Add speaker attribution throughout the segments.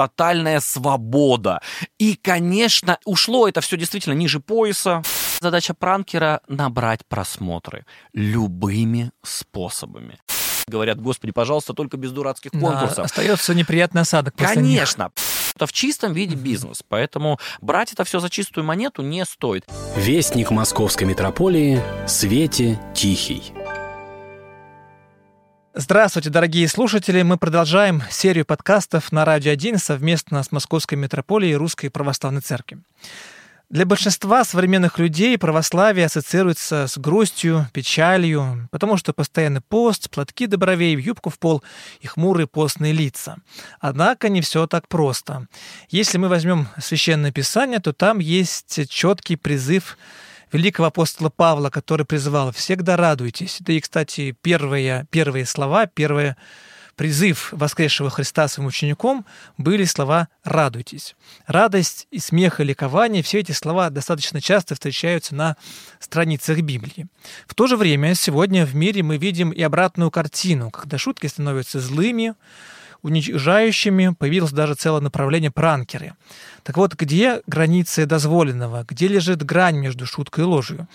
Speaker 1: тотальная свобода. И, конечно, ушло это все действительно ниже пояса. Задача пранкера — набрать просмотры любыми способами. Говорят, господи, пожалуйста, только без дурацких конкурсов.
Speaker 2: Да, остается неприятный осадок. после них.
Speaker 1: Конечно. Это в чистом виде бизнес, поэтому брать это все за чистую монету не стоит.
Speaker 3: Вестник московской метрополии Свете Тихий.
Speaker 2: Здравствуйте, дорогие слушатели. Мы продолжаем серию подкастов на Радио 1 совместно с Московской метрополией Русской Православной Церкви. Для большинства современных людей православие ассоциируется с грустью, печалью, потому что постоянный пост, платки до бровей, юбку в пол и хмурые постные лица. Однако не все так просто. Если мы возьмем Священное Писание, то там есть четкий призыв великого апостола Павла, который призывал «всегда радуйтесь». Да и, кстати, первые, первые слова, первые призыв воскресшего Христа своим ученикам были слова «радуйтесь». Радость и смех и ликование – все эти слова достаточно часто встречаются на страницах Библии. В то же время сегодня в мире мы видим и обратную картину, когда шутки становятся злыми, уничижающими, появилось даже целое направление пранкеры. Так вот, где границы дозволенного, где лежит грань между шуткой и ложью?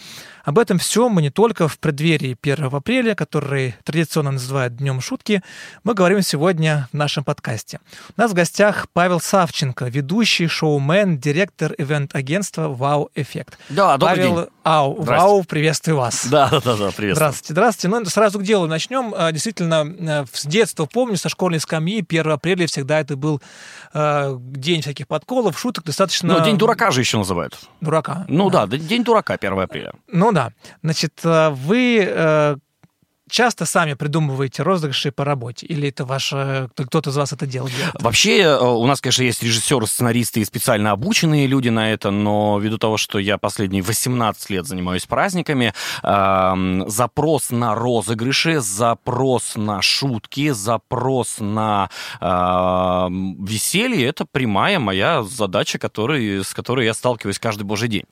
Speaker 2: Об этом все мы не только в преддверии 1 апреля, который традиционно называют Днем шутки, мы говорим сегодня в нашем подкасте. У нас в гостях Павел Савченко, ведущий шоумен, директор ивент-агентства «Вау Эффект».
Speaker 1: Да, добрый
Speaker 2: Павел,
Speaker 1: день.
Speaker 2: Ау, Вау, приветствую вас.
Speaker 1: Да, да, да, да, привет.
Speaker 2: Здравствуйте, здравствуйте. Ну, сразу к делу начнем. А, Действительно, э, с детства помню, со школьной скамьи, 1 апреля всегда это был э, день всяких подколов, шуток, достаточно...
Speaker 1: Ну, День дурака же еще называют.
Speaker 2: Дурака.
Speaker 1: Ну да, День дурака 1 апреля.
Speaker 2: Ну да. Значит, э, вы э, часто сами придумываете розыгрыши по работе? Или это ваше... Кто-то из вас это делает?
Speaker 1: Вообще, э, у нас, конечно, есть режиссеры, сценаристы и специально обученные люди на это, но ввиду того, что я последние 18 лет занимаюсь праздниками, эм, запрос на розыгрыши, запрос на шутки, запрос на эм, веселье — это прямая моя задача, который, с которой я сталкиваюсь каждый божий день.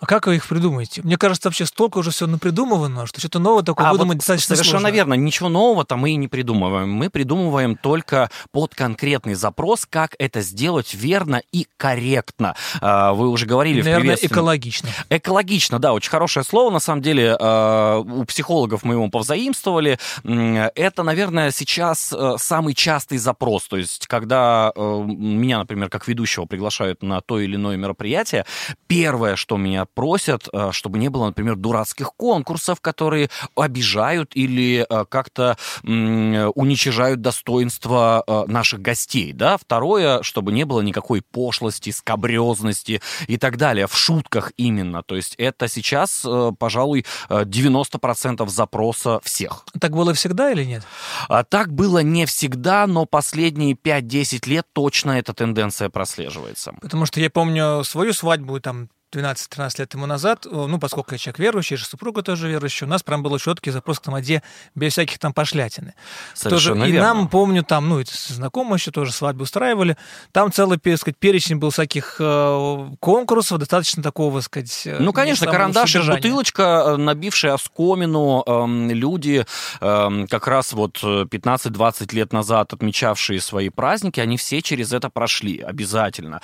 Speaker 2: А как вы их придумаете? Мне кажется, вообще столько уже все напридумывано, что что-то новое такое
Speaker 1: А
Speaker 2: выдумать
Speaker 1: вот
Speaker 2: достаточно
Speaker 1: совершенно
Speaker 2: сложно.
Speaker 1: верно. Ничего нового-то мы и не придумываем. Мы придумываем только под конкретный запрос, как это сделать верно и корректно. А, Вы уже говорили в
Speaker 2: Наверное,
Speaker 1: приветственном-
Speaker 2: экологично.
Speaker 1: Экологично, да, очень хорошее слово. На самом деле, э, у психологов мы его повзаимствовали. Это, наверное, сейчас э, самый частый запрос. То есть, когда э, меня, например, как ведущего приглашают на то или иное мероприятие, первое, что меня просят, э, чтобы не было, например, дурацких конкурсов, которые обижают или э, как-то уничижают достоинство э, наших гостей, да. Второе, чтобы не было никакой пошлости, скабрезности и так далее, в шутках именно. То есть это сейчас, пожалуй, э, 90% запроса всех.
Speaker 2: Так было всегда или нет?
Speaker 1: А Так было не всегда, но последние 5-10 лет точно эта тенденция прослеживается.
Speaker 2: Потому что я помню свою свадьбу там 12-13 лет тому назад, о, ну, поскольку я человек верующий, же супруга тоже верующая, у нас прям был четкий запрос к тамаде без всяких там пошлятины.
Speaker 1: Совершенно
Speaker 2: тоже, и
Speaker 1: верно.
Speaker 2: нам, помню, там, ну, знакомые еще тоже свадьбы устраивали, там целый, так сказать, перечень был всяких э, конкурсов, достаточно такого, так сказать... э,
Speaker 1: Ну, конечно, карандашик,
Speaker 2: содержания.
Speaker 1: бутылочка, э, набившая оскомину, эм, люди, эм, как раз вот э, 15-20 лет назад отмечавшие свои праздники, они все через это прошли, обязательно.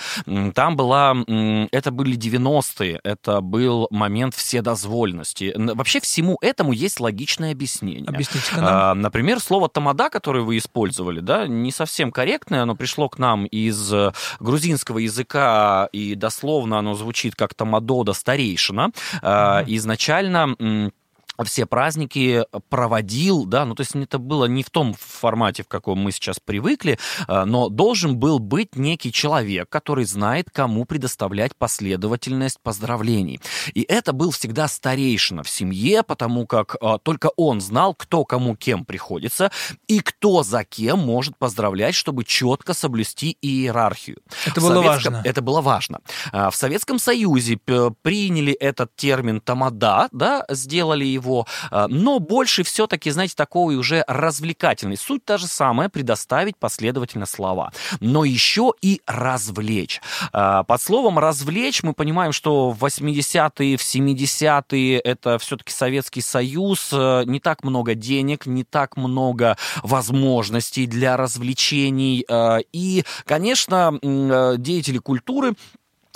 Speaker 1: Там была, м, это были 90-е, это был момент вседозвольности. Вообще всему этому есть логичное объяснение.
Speaker 2: Объясните-ка нам.
Speaker 1: А, Например, слово «тамада», которое вы использовали, да, не совсем корректное, оно пришло к нам из э, грузинского языка, и дословно оно звучит как «тамадода старейшина». А, Изначально... м, все праздники проводил, да, ну то есть это было не в том формате, в каком мы сейчас привыкли, а, но должен был быть некий человек, который знает, кому предоставлять последовательность поздравлений. И это был всегда старейшина в семье, потому как а, только он знал, кто кому кем приходится и кто за кем может поздравлять, чтобы четко соблюсти иерархию.
Speaker 2: Это
Speaker 1: В
Speaker 2: было
Speaker 1: советском-
Speaker 2: важно.
Speaker 1: Это было важно. А, В Советском Союзе приняли этот термин «тамада», да, сделали его того, э, но больше все-таки, знаете, такой уже развлекательный. Суть та же самая, предоставить последовательно слова, но еще и развлечь. Э, под словом развлечь мы понимаем, что в 80-е, в 70-е это все-таки Советский Союз, э, не так много денег, не так много возможностей для развлечений. И, конечно, деятели культуры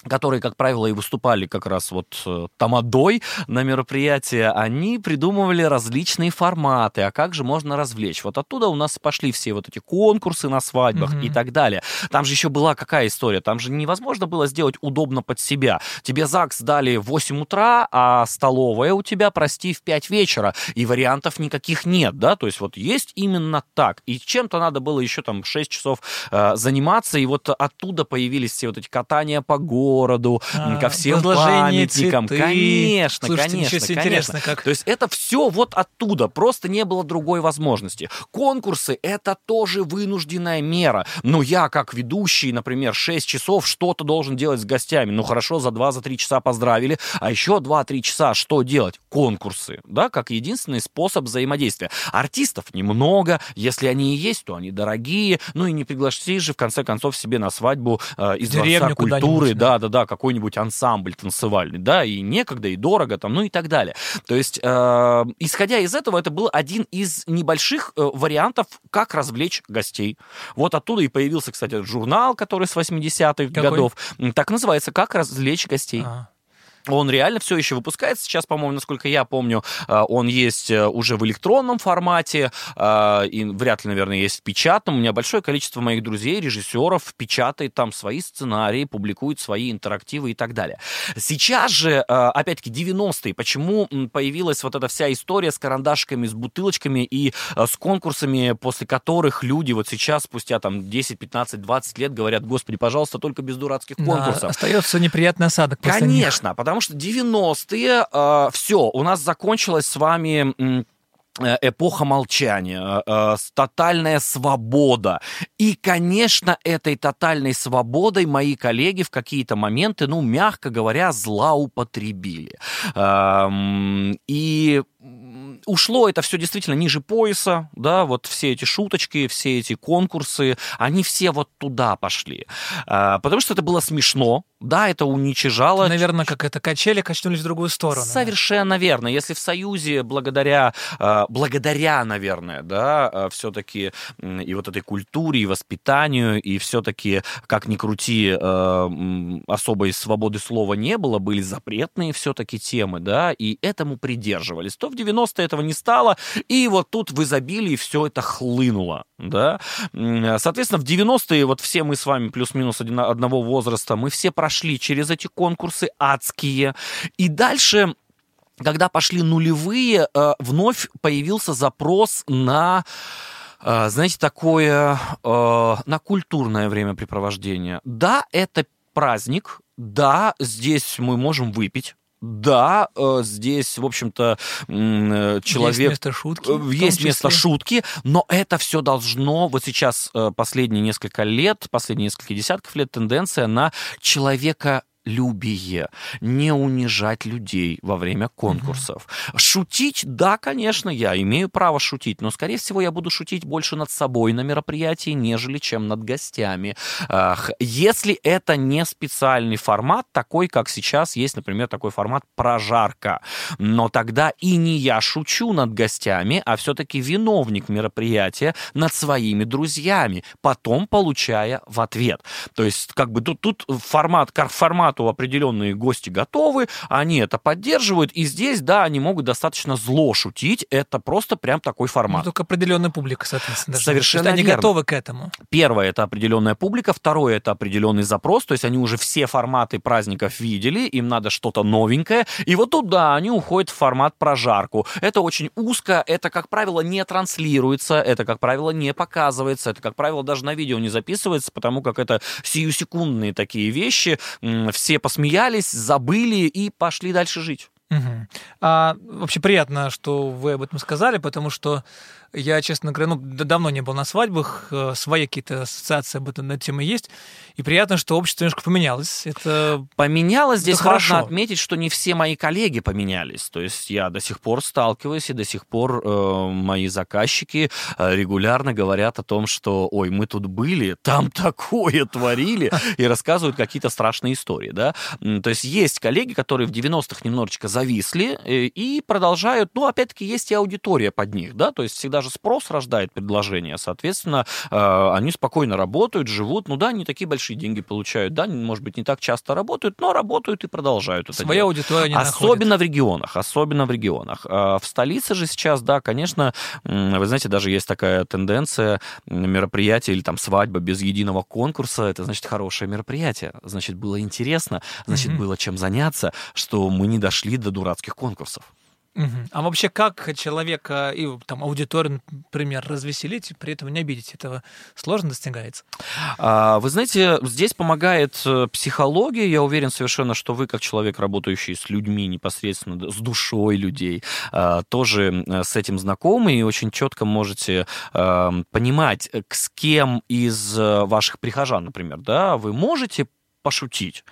Speaker 1: которые, как правило, и выступали как раз вот э, тамадой на мероприятия, они придумывали различные форматы, а как же можно развлечь. Вот оттуда у нас пошли все вот эти конкурсы на свадьбах mm-hmm. и так далее. Там же еще была какая история? Там же невозможно было сделать удобно под себя. Тебе ЗАГС дали в 8 утра, а столовая у тебя, прости, в 5 вечера, и вариантов никаких нет, да? То есть вот есть именно так. И чем-то надо было еще там 6 часов э, заниматься, и вот оттуда появились все вот эти катания по городу, городу, а, ко всем памятникам.
Speaker 2: Цветы.
Speaker 1: Конечно,
Speaker 2: Слушайте,
Speaker 1: конечно,
Speaker 2: конечно. Как.
Speaker 1: То есть это все вот оттуда, просто не было другой возможности. Конкурсы — это тоже вынужденная мера. Но я, как ведущий, например, 6 часов что-то должен делать с гостями. Ну хорошо, за 2-3 часа поздравили, а еще 2-3 часа что делать? Конкурсы, да, как единственный способ взаимодействия. Артистов немного, если они и есть, то они дорогие, ну и не пригласишь же, в конце концов, себе на свадьбу э, из Дворца культуры, да, да-да-да, какой-нибудь ансамбль танцевальный, да, и некогда, и дорого там, ну и так далее. То есть, э, исходя из этого, это был один из небольших э, вариантов, как развлечь гостей. Вот оттуда и появился, кстати, журнал, который с 80-х годов. Так называется «Как развлечь гостей». А-а. Он реально все еще выпускается. Сейчас, по-моему, насколько я помню, э, он есть э, уже в электронном формате, э, и вряд ли, наверное, есть в печатном. У меня большое количество моих друзей, режиссеров, печатает там свои сценарии, публикует свои интерактивы и так далее. Сейчас же, опять-таки, 90-е, почему появилась вот эта вся история с карандашками, с бутылочками и с конкурсами, после которых люди вот сейчас, спустя там 10, 15, 20 лет говорят, господи, пожалуйста, только без дурацких конкурсов. Да,
Speaker 2: остается неприятный осадок.
Speaker 1: Конечно, потому потому что 90-е, э, все, у нас закончилась с вами э, эпоха молчания, э, тотальная свобода. И, конечно, этой тотальной свободой мои коллеги в какие-то моменты, ну, мягко говоря, злоупотребили. Э, и ушло это все действительно ниже пояса, да, вот все эти шуточки, все эти конкурсы, они все вот туда пошли. А, потому что это было смешно, да, это уничижало.
Speaker 2: Наверное, как это качели качнулись в другую сторону.
Speaker 1: Совершенно верно. Если в Союзе благодаря, а, благодаря, наверное, да, а, все-таки и вот этой культуре, и воспитанию, и все-таки, как ни крути, особой свободы слова не было, были запретные все-таки темы, да, и этому придерживались, то в 90-е этого не стало, и вот тут в изобилии все это хлынуло, да. Соответственно, в 90-е вот все мы с вами плюс-минус одного возраста, мы все прошли через эти конкурсы адские, и дальше когда пошли нулевые, э, вновь появился запрос на э, знаете, такое э, на культурное времяпрепровождение. Да, это праздник, да, здесь мы можем выпить, да, э, здесь, в общем-то, э, человек... Есть
Speaker 2: место шутки.
Speaker 1: Э, есть место шутки, но это все должно... Вот сейчас последние несколько лет, последние несколько десятков лет тенденция на человека любие, не унижать людей во время конкурсов. Mm-hmm. Шутить, да, конечно, я имею право шутить, но, скорее всего, я буду шутить больше над собой на мероприятии, нежели чем над гостями. Если это не специальный формат, такой, как сейчас есть, например, такой формат прожарка, но тогда и не я шучу над гостями, а все-таки виновник мероприятия над своими друзьями, потом получая в ответ. То есть, как бы тут, тут формат, формат формату определенные гости готовы, они это поддерживают, и здесь, да, они могут достаточно зло шутить, это просто прям такой формат. Ну,
Speaker 2: только определенная публика, соответственно.
Speaker 1: Совершенно
Speaker 2: они
Speaker 1: верно.
Speaker 2: готовы к этому.
Speaker 1: Первое — это определенная публика, второе — это определенный запрос, то есть они уже все форматы праздников видели, им надо что-то новенькое, и вот туда они уходят в формат прожарку. Это очень узко, это, как правило, не транслируется, это, как правило, не показывается, это, как правило, даже на видео не записывается, потому как это сиюсекундные такие вещи, все посмеялись, забыли и пошли дальше жить.
Speaker 2: Угу. А, вообще приятно, что вы об этом сказали, потому что Я, честно говоря, ну, давно не был на свадьбах, э, свои какие-то ассоциации об этом на тему есть. И приятно, что общество немножко поменялось. Это
Speaker 1: Поменялось. Здесь
Speaker 2: Это
Speaker 1: важно
Speaker 2: хорошо.
Speaker 1: отметить, что не все мои коллеги поменялись. То есть я до сих пор сталкиваюсь, и до сих пор э, мои заказчики э, регулярно говорят о том, что, ой, мы тут были, там такое творили, и рассказывают какие-то страшные истории, да. То есть есть коллеги, которые в 90-х немножечко зависли э, и продолжают, ну, опять-таки, есть и аудитория под них, да, то есть всегда же спрос рождает предложение, соответственно, э, они спокойно работают, живут, ну да, они такие большие деньги получают, да, может быть, не так часто работают, но работают и продолжают это
Speaker 2: своя
Speaker 1: делать.
Speaker 2: аудитория не
Speaker 1: Особенно в регионах, особенно в регионах. А В столице же сейчас, да, конечно, вы знаете, даже есть такая тенденция м, мероприятие или там свадьба без единого конкурса, это значит хорошее мероприятие, значит было интересно, значит
Speaker 2: Мгм.
Speaker 1: было чем заняться, что мы не дошли до дурацких конкурсов.
Speaker 2: Мгм. А вообще, как человека и там аудиторию, например, развеселить, при этом не обидеть? Этого сложно достигается?
Speaker 1: А, Вы знаете, здесь помогает э, психология. Я уверен совершенно, что вы, как человек, работающий с людьми непосредственно, с душой людей, а, тоже э, с этим знакомы и очень четко можете а, понимать, э, с кем из ваших прихожан, например, да, вы можете пошутить,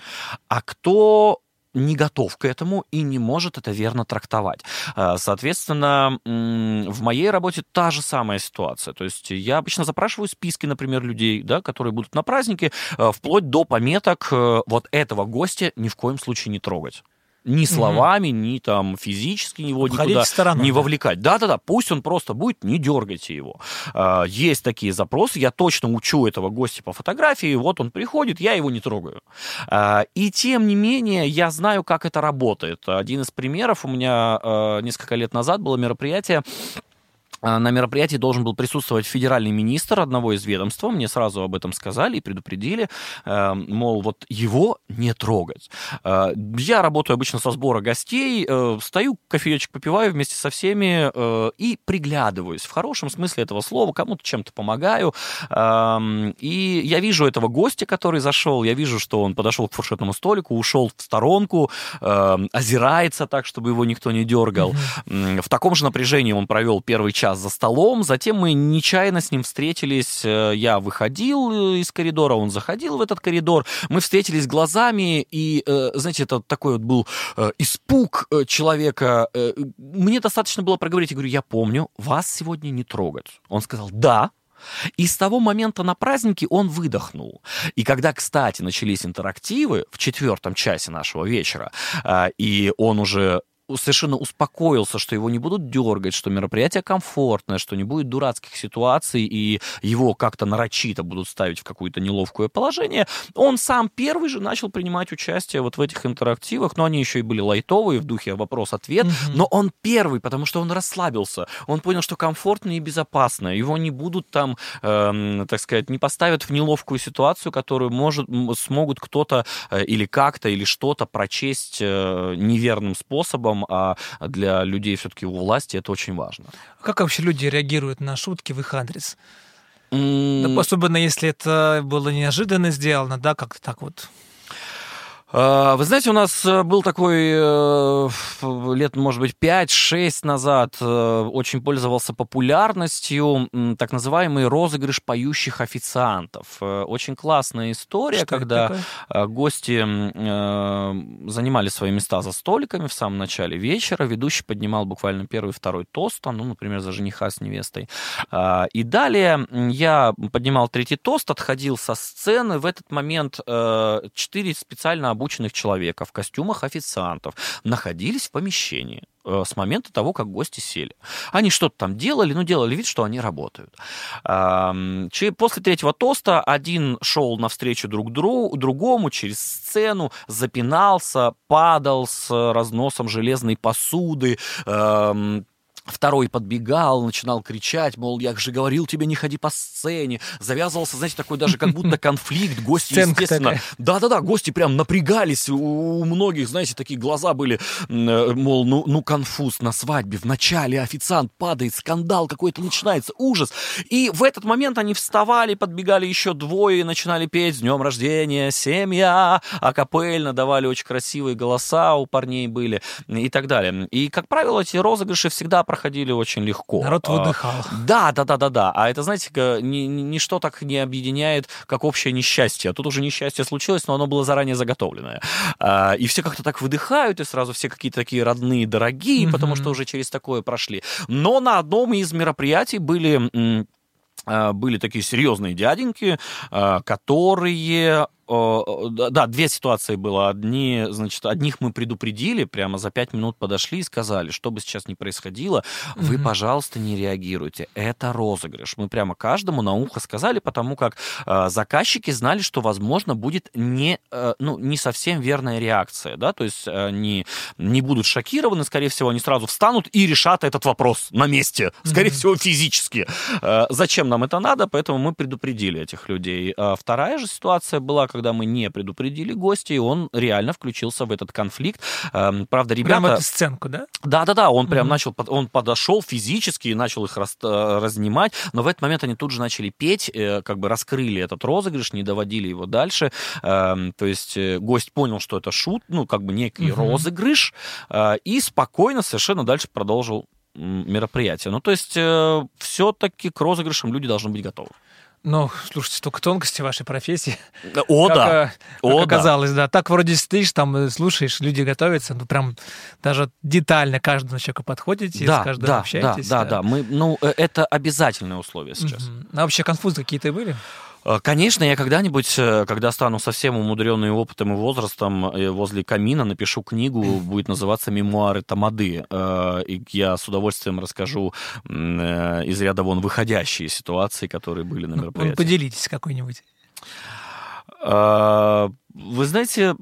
Speaker 1: а кто не готов к этому и не может это верно трактовать. А, Соответственно, в моей работе та же самая ситуация. То есть я обычно запрашиваю списки, например, людей, да, которые будут на празднике, э, вплоть до пометок э, вот этого гостя ни в коем случае не трогать. Ни словами, ни там физически его
Speaker 2: Обходить
Speaker 1: никуда
Speaker 2: стороной,
Speaker 1: не
Speaker 2: да.
Speaker 1: вовлекать. Да-да-да, пусть он просто будет, не дергайте его. А, Есть такие запросы, я точно учу этого гостя по фотографии, вот он приходит, я его не трогаю. А, И тем не менее, я знаю, как это работает. Один из примеров у меня э, несколько лет назад было мероприятие, а, на мероприятии должен был присутствовать федеральный министр одного из ведомств. Мне сразу об этом сказали и предупредили, э, мол, вот его не трогать. Э, Я работаю обычно со сбора гостей, э, стою, кофеечек попиваю вместе со всеми и приглядываюсь. В хорошем смысле этого слова, кому-то чем-то помогаю. Эм, И я вижу этого гостя, который зашел, я вижу, что он подошел к фуршетному столику, ушел в сторонку, эм, озирается так, чтобы его никто не дергал. В таком же напряжении он провел первый час за столом, затем мы нечаянно с ним встретились, э, я выходил э, из коридора, он заходил в этот коридор, мы встретились глазами, и, э, знаете, это такой вот был испуг человека. Мне достаточно было проговорить, я говорю, я помню, вас сегодня не трогать. Он сказал, да, и с того момента на празднике он выдохнул. И когда, кстати, начались интерактивы в четвертом часе нашего вечера, и он уже совершенно успокоился, что его не будут дергать, что мероприятие комфортное, что не будет дурацких ситуаций, и его как-то нарочито будут ставить в какое-то неловкое положение, он сам первый же начал принимать участие вот в этих интерактивах, но они еще и были лайтовые, в духе вопрос-ответ,
Speaker 2: Мгм.
Speaker 1: но он первый, потому что он расслабился, он понял, что комфортно и безопасно, его не будут там, эм, так сказать, не поставят в неловкую ситуацию, которую может, смогут кто-то э, или как-то, или что-то прочесть э, неверным способом, а для людей все-таки у власти это очень важно.
Speaker 2: Как вообще люди реагируют на шутки в их адрес? Да, особенно если это было неожиданно сделано, да, как-то так вот.
Speaker 1: А, Вы знаете, у нас э, был такой э, лет, может быть, 5-6 назад э, очень пользовался популярностью так называемый розыгрыш поющих официантов. Очень классная история,
Speaker 2: Что
Speaker 1: когда гости занимали свои места за столиками в самом начале вечера, ведущий поднимал буквально первый, второй тост, там, ну, например, за жениха с невестой. А, И далее я поднимал третий тост, отходил со сцены. В этот момент четыре специально обученных человека в костюмах официантов находились в помещении э, с момента того, как гости сели. Они что-то там делали, ну, делали вид, что они работают. После третьего тоста один шел навстречу друг друг, другому через сцену, запинался, падал с разносом железной посуды, Второй подбегал, начинал кричать, мол, я же говорил тебе, не ходи по сцене. Завязывался, знаете, такой даже как будто конфликт. Гости,
Speaker 2: Сценка
Speaker 1: естественно... Да-да-да, гости прям напрягались. У, многих, знаете, такие глаза были, э, мол, ну, ну конфуз на свадьбе. В начале официант падает, скандал какой-то начинается, ужас. И в этот момент они вставали, подбегали еще двое и начинали петь «С днем рождения, семья!» Акапельно давали очень красивые голоса у парней были и так далее. И, как правило, эти розыгрыши всегда проходили проходили очень легко.
Speaker 2: Народ
Speaker 1: А,
Speaker 2: выдыхал.
Speaker 1: Да, да, да, да, да. А это, знаете, ничто так не объединяет, как общее несчастье. Тут уже несчастье случилось, но оно было заранее заготовленное. А, И все как-то так выдыхают, и сразу все какие-то такие родные, дорогие, потому
Speaker 2: Мгм.
Speaker 1: что уже через такое прошли. Но на одном из мероприятий были а, были такие серьезные дяденьки, которые... э, да, Да, две ситуации было. Одни, значит, одних мы предупредили, прямо за пять минут подошли и сказали, что бы сейчас ни происходило, вы,
Speaker 2: Мгм.
Speaker 1: пожалуйста, не реагируйте. Это розыгрыш. Мы прямо каждому на ухо сказали, потому как э, заказчики знали, что, возможно, будет не, э, ну, не совсем верная реакция, да, то есть они не будут шокированы, скорее всего, они сразу встанут и решат этот вопрос на месте, скорее
Speaker 2: Мгм.
Speaker 1: всего, физически. Э, Зачем нам это надо? Поэтому мы предупредили этих людей. А Вторая же ситуация была, когда мы не предупредили гостя, и он реально включился в этот конфликт. Эм, Правда, ребята...
Speaker 2: Прямо эту сценку, да?
Speaker 1: Да-да-да, он прям
Speaker 2: Мгм.
Speaker 1: начал, он подошел физически и начал их рас- э, разнимать, но в этот момент они тут же начали петь, э, как бы раскрыли этот розыгрыш, не доводили его дальше. Эм, То есть э, гость понял, что это шут, ну, как бы некий
Speaker 2: Мгм.
Speaker 1: розыгрыш, э, и спокойно совершенно дальше продолжил мероприятие. Ну, то есть все-таки к розыгрышам люди должны быть готовы.
Speaker 2: Ну, слушайте, столько тонкостей вашей профессии.
Speaker 1: О,
Speaker 2: Как,
Speaker 1: да.
Speaker 2: э, как
Speaker 1: О, да.
Speaker 2: оказалось, да. Так вроде стоишь, там э, слушаешь, люди готовятся, ну прям даже детально каждому человеку подходите, с
Speaker 1: Да,
Speaker 2: каждым
Speaker 1: да, да,
Speaker 2: общаетесь.
Speaker 1: да, да. Мы, ну, э, это обязательное условие сейчас.
Speaker 2: Мгм. А вообще конфузы какие-то были?
Speaker 1: Э, Конечно, я когда-нибудь, э, когда стану совсем умудренный опытом и возрастом, э, возле камина напишу книгу, будет называться «Мемуары Тамады». И я с удовольствием расскажу из ряда вон выходящие ситуации, которые были на
Speaker 2: Ну,
Speaker 1: мероприятии.
Speaker 2: поделитесь какой-нибудь.
Speaker 1: Вы знаете,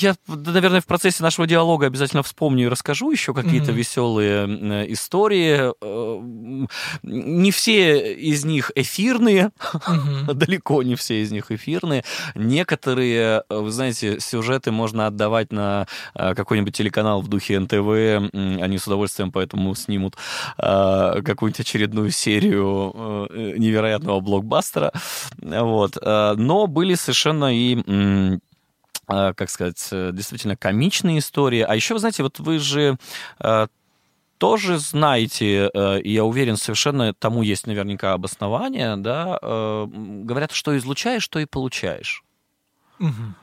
Speaker 1: я, наверное, в процессе нашего диалога обязательно вспомню и расскажу еще какие-то
Speaker 2: Мгм.
Speaker 1: веселые истории. Э, Не все из них эфирные,
Speaker 2: Мгм.
Speaker 1: далеко не все из них эфирные. Некоторые, э, вы знаете, сюжеты можно отдавать на э, какой-нибудь телеканал в духе НТВ. Они с удовольствием поэтому снимут какую-нибудь очередную серию невероятного блокбастера. Вот. Но были совершенно и как сказать, э, действительно комичные истории. А еще, вы знаете, вот вы же э, тоже знаете, э, и я уверен, совершенно тому есть наверняка обоснование, да, говорят, что излучаешь, то и получаешь.
Speaker 2: Мгм.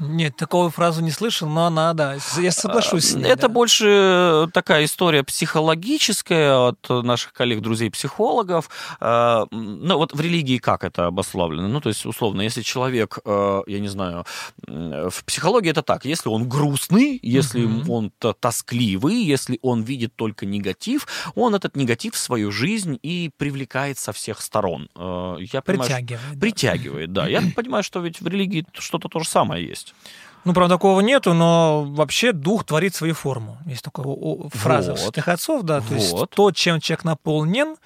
Speaker 2: Нет, такую фразу не слышал, но она, да, я соглашусь с ней.
Speaker 1: Это
Speaker 2: да.
Speaker 1: больше такая история психологическая от наших коллег, друзей, психологов. Э, Ну, вот в религии как это обославлено? Ну, то есть, условно, если человек, э, я не знаю, в психологии это так, если он грустный, если
Speaker 2: Мгм.
Speaker 1: он тоскливый, если он видит только негатив, он этот негатив в свою жизнь и привлекает со всех сторон. Э, Я понимаю, что-
Speaker 2: Притягивает. да.
Speaker 1: Притягивает, да. Я понимаю, что ведь в религии что-то то же самое есть.
Speaker 2: Ну, правда, такого нету, но вообще дух творит свою форму. Есть такая фраза
Speaker 1: Вот.
Speaker 2: святых отцов, да, то есть
Speaker 1: Вот.
Speaker 2: то, чем человек наполнен,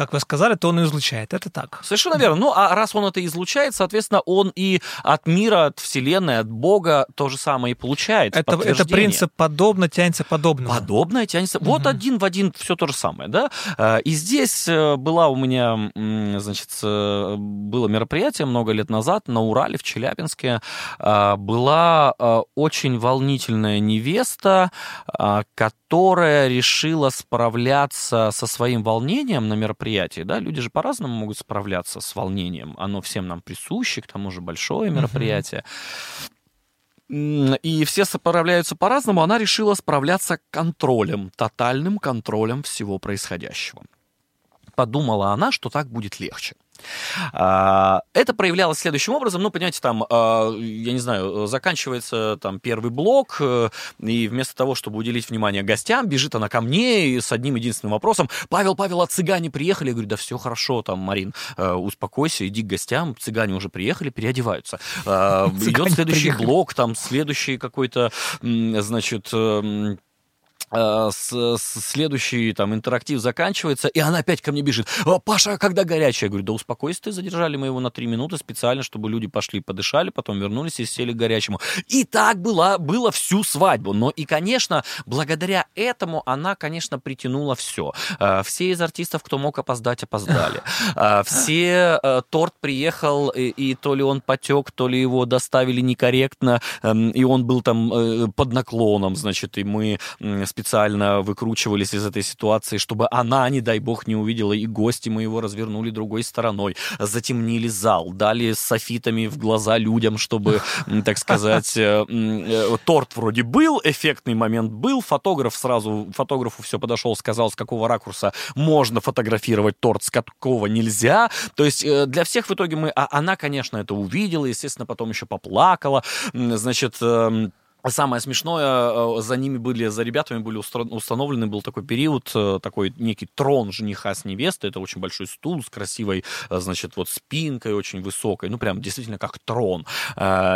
Speaker 2: как вы сказали, то он и излучает. Это так.
Speaker 1: Совершенно верно. Ну, а раз он это излучает, соответственно, он и от мира, от Вселенной, от Бога то же самое и получает.
Speaker 2: Это, это принцип подобно тянется подобно.
Speaker 1: Подобное тянется. Вот
Speaker 2: Мгм.
Speaker 1: один в один все то же самое, да. Э, И здесь э, была у меня, значит, э, было мероприятие много лет назад на Урале, в Челябинске. Э, Была э, очень волнительная невеста, э, которая решила справляться со своим волнением на мероприятии, да. Люди же по-разному могут справляться с волнением. Оно всем нам присуще, к тому же большое мероприятие. И все справляются по-разному. Она решила справляться контролем, тотальным контролем всего происходящего. Подумала она, что так будет легче. А, Это проявлялось следующим образом. Ну, понимаете, там, а, я не знаю, заканчивается там первый блок, э, и вместо того, чтобы уделить внимание гостям, бежит она ко мне и с одним единственным вопросом. Павел, Павел, а цыгане приехали? Я говорю, да все хорошо, там, Марин, э, успокойся, иди к гостям, цыгане уже приехали, переодеваются. А, Идет следующий блок, там, следующий какой-то, значит, эм, с- с- следующий там интерактив заканчивается, и она опять ко мне бежит. «О, Паша, а когда горячая? Я говорю, да успокойся, ты задержали мы его на три минуты специально, чтобы люди пошли, подышали, потом вернулись и сели к горячему. И так была, было всю свадьбу. Но и, конечно, благодаря этому она, конечно, притянула все. Все из артистов, кто мог опоздать, опоздали. Э, Все, э, торт приехал, и, и то ли он потек, то ли его доставили некорректно, эм, и он был там э, под наклоном, значит, и мы специально специально выкручивались из этой ситуации, чтобы она, не дай бог, не увидела, и гости мы его развернули другой стороной, затемнили зал, дали софитами в глаза людям, чтобы, так сказать, э, э, торт вроде был, эффектный момент был, фотограф сразу, фотографу все подошел, сказал, с какого ракурса можно фотографировать торт, с какого нельзя. То есть э, для всех в итоге мы... А она, конечно, это увидела, естественно, потом еще поплакала. Значит, эм, Самое смешное, э, за ними были, за ребятами были установлены, был такой период, э, такой некий трон жениха с невестой, это очень большой стул с красивой, э, значит, вот спинкой очень высокой, ну, прям действительно как трон.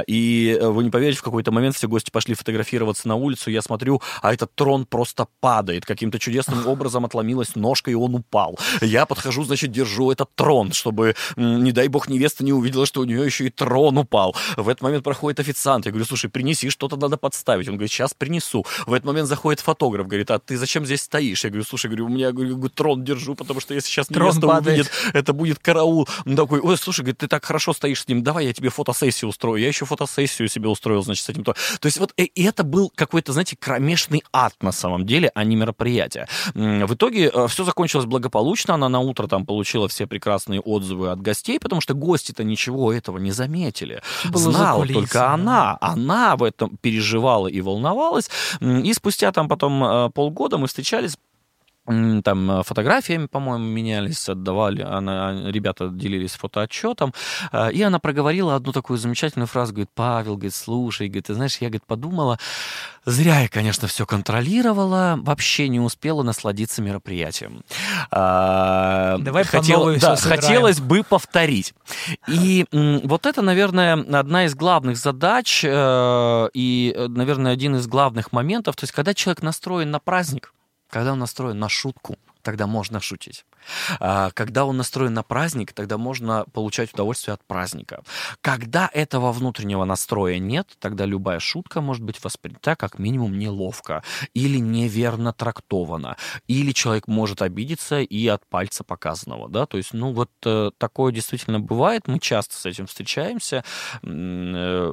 Speaker 1: И вы не поверите, в какой-то момент все гости пошли фотографироваться на улицу, я смотрю, а этот трон просто падает, каким-то чудесным образом отломилась ножка, и он упал. Я подхожу, значит, держу этот трон, чтобы, не дай бог, невеста не увидела, что у нее еще и трон упал. В этот момент проходит официант, я говорю, слушай, принеси что-то, надо надо подставить. Он говорит, сейчас принесу. В этот момент заходит фотограф, говорит, а ты зачем здесь стоишь? Я говорю, слушай, говорю, у меня говорю, трон держу, потому что если сейчас трон невеста падает. увидит, это будет караул. Он такой, ой, слушай, говорит, ты так хорошо стоишь с ним, давай я тебе фотосессию устрою. Я еще фотосессию себе устроил, значит, с этим. То, то есть вот и это был какой-то, знаете, кромешный ад на самом деле, а не мероприятие. В итоге э, все закончилось благополучно. Она на утро там получила все прекрасные отзывы от гостей, потому что гости-то ничего этого не заметили. Знала только она. Она в этом переживала переживала и волновалась. И спустя там потом э, полгода мы встречались там э, фотографиями, по-моему, менялись, отдавали, она, ребята делились фотоотчетом, э, и она проговорила одну такую замечательную фразу, говорит, Павел, говорит, слушай, говорит, ты знаешь, я, говорит, подумала, зря я, конечно, все контролировала, вообще не успела насладиться мероприятием.
Speaker 2: А, Давай Хотел,
Speaker 1: да, хотелось бы повторить. И вот это, наверное, одна из главных задач э, и, наверное, один из главных моментов, то есть когда человек настроен на праздник, когда он настроен на шутку, тогда можно шутить. А, когда он настроен на праздник, тогда можно получать удовольствие от праздника. Когда этого внутреннего настроя нет, тогда любая шутка может быть воспринята как минимум неловко или неверно трактована, или человек может обидеться и от пальца показанного, да, то есть, ну, вот э, такое действительно бывает, мы часто с этим встречаемся, э,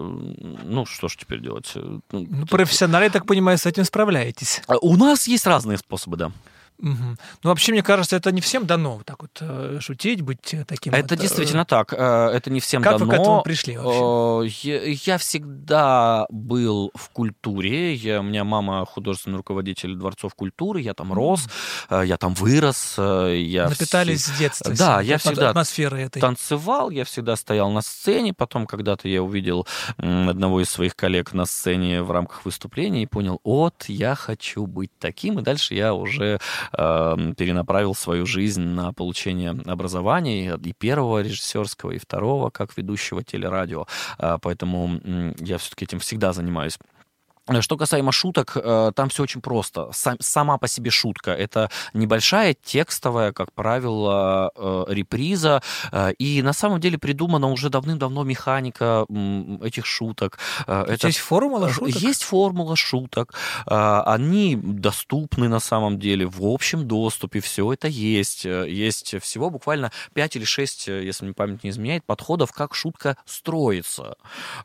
Speaker 1: ну, что ж теперь делать?
Speaker 2: Ну, профессионалы, я так понимаю, с этим справляетесь.
Speaker 1: А у нас есть разные способы, да.
Speaker 2: Угу. Ну, вообще, мне кажется, это не всем дано так вот э, шутить, быть э, таким.
Speaker 1: Это
Speaker 2: вот, э,
Speaker 1: действительно так. Это не всем
Speaker 2: как
Speaker 1: дано.
Speaker 2: Как вы к этому пришли
Speaker 1: вообще? Я, всегда был в культуре. Я, у меня мама художественный руководитель дворцов культуры. Я там рос, я там вырос. Я
Speaker 2: Напитались вс... с детства.
Speaker 1: Да, я всегда
Speaker 2: атмосферы этой.
Speaker 1: танцевал, я всегда стоял на сцене. Потом когда-то я увидел одного из своих коллег на сцене в рамках выступления и понял, вот, я хочу быть таким. И дальше я уже перенаправил свою жизнь на получение образования и первого режиссерского, и второго, как ведущего телерадио. Э, поэтому я все-таки этим всегда занимаюсь. Что касаемо шуток, э, там все очень просто. Сама по себе шутка — это небольшая текстовая, как правило, э, реприза, э, и на самом деле придумана уже давным-давно механика этих шуток.
Speaker 2: Это... Есть формула шуток?
Speaker 1: Есть формула шуток. Они доступны на самом деле в общем доступе, все это есть. Есть всего буквально 5 или 6, если мне память не изменяет, подходов, как шутка строится.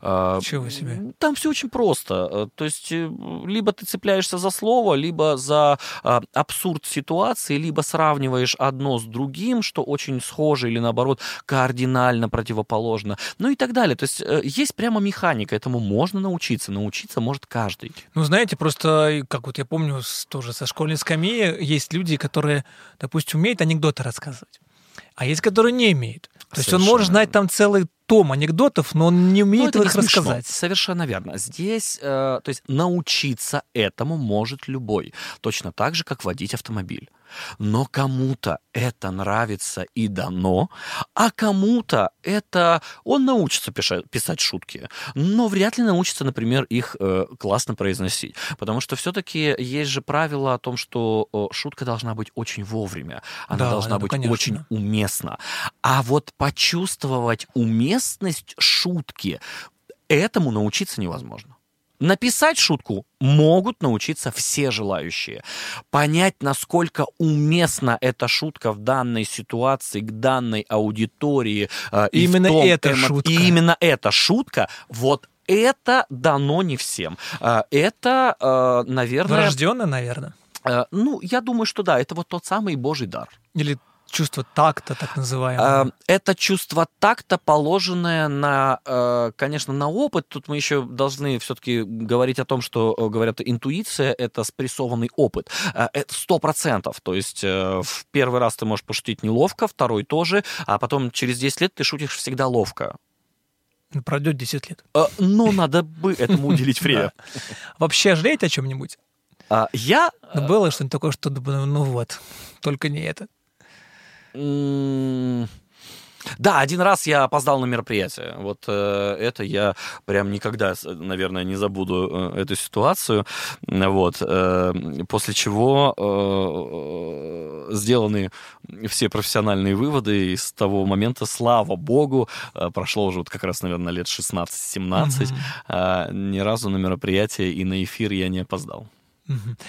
Speaker 2: Чего себе?
Speaker 1: Там все очень просто. То есть э, либо ты цепляешься за слово, либо за э, абсурд ситуации, либо сравниваешь одно с другим, что очень схоже или наоборот кардинально противоположно, ну и так далее. То есть э, есть прямо механика, этому можно научиться, научиться может каждый.
Speaker 2: Ну знаете, просто как вот я помню тоже со школьной скамьи есть люди, которые, допустим, умеют анекдоты рассказывать а есть, которые не имеют. То есть он может знать там целый том анекдотов, но он не умеет ну, их не рассказать.
Speaker 1: Совершенно верно. Здесь, э, то есть научиться этому может любой. Точно так же, как водить автомобиль. Но кому-то это нравится и дано, а кому-то это... Он научится писать, шутки, но вряд ли научится, например, их э, классно произносить. Потому что все-таки есть же правило о том, что э, шутка должна быть очень вовремя. Она да, должна быть конечно. очень уместна. А вот почувствовать уместность шутки, этому научиться невозможно. Написать шутку могут научиться все желающие. Понять, насколько уместна эта шутка в данной ситуации, к данной аудитории. э, и
Speaker 2: Именно
Speaker 1: том
Speaker 2: эта
Speaker 1: эмо-
Speaker 2: шутка.
Speaker 1: И именно эта шутка, вот это дано не всем. Э, Это, э, наверное...
Speaker 2: Врожденно, наверное.
Speaker 1: Ну, я думаю, что да, это вот тот самый божий дар.
Speaker 2: Или чувство такта, так называемое.
Speaker 1: А, Это чувство такта, положенное на, э, конечно, на опыт. Тут мы еще должны все-таки говорить о том, что э, говорят, интуиция — это спрессованный опыт. Э, Это сто процентов. То есть в первый раз ты можешь пошутить неловко, второй тоже, а потом через 10 лет ты шутишь всегда ловко.
Speaker 2: Ну, Пройдет 10 лет.
Speaker 1: Но надо бы этому уделить время.
Speaker 2: Вообще жалеете о чем-нибудь?
Speaker 1: А, Я
Speaker 2: Ну, было что-нибудь такое, что ну вот, только не это.
Speaker 1: Да, один раз я опоздал на мероприятие. Вот э, это я прям никогда, наверное, не забуду э, эту ситуацию. Вот. э, после чего э, сделаны все профессиональные выводы. И с того момента, слава богу, э, прошло уже вот как раз, наверное, лет 16-17.
Speaker 2: Мгм.
Speaker 1: а ни разу на мероприятие и на эфир я не опоздал.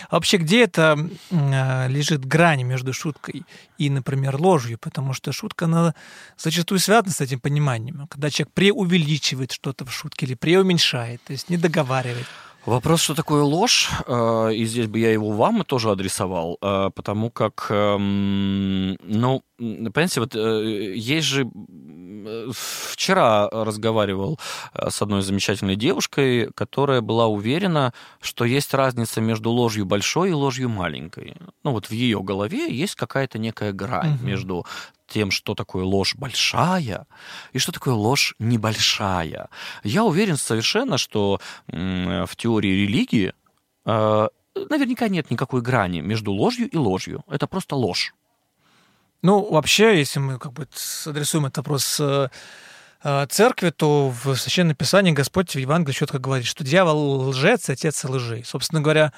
Speaker 2: А вообще, где это а, лежит грань между шуткой и, например, ложью? Потому что шутка, она зачастую связана с этим пониманием. Когда человек преувеличивает что-то в шутке или преуменьшает, то есть не договаривает.
Speaker 1: Вопрос, что такое ложь, э, и здесь бы я его вам тоже адресовал, э, потому как, эм, ну, понимаете, вот э, есть же... Вчера разговаривал с одной замечательной девушкой, которая была уверена, что есть разница между ложью большой и ложью маленькой. Ну вот в ее голове есть какая-то некая грань
Speaker 2: Мгм.
Speaker 1: между тем, что такое ложь большая и что такое ложь небольшая. Я уверен совершенно, что в теории религии э, наверняка нет никакой грани между ложью и ложью. Это просто ложь.
Speaker 2: Ну, вообще, если мы как бы адресуем этот вопрос э, церкви, то в Священном Писании Господь в Евангелии четко говорит, что дьявол лжец, и отец лжи. Собственно говоря,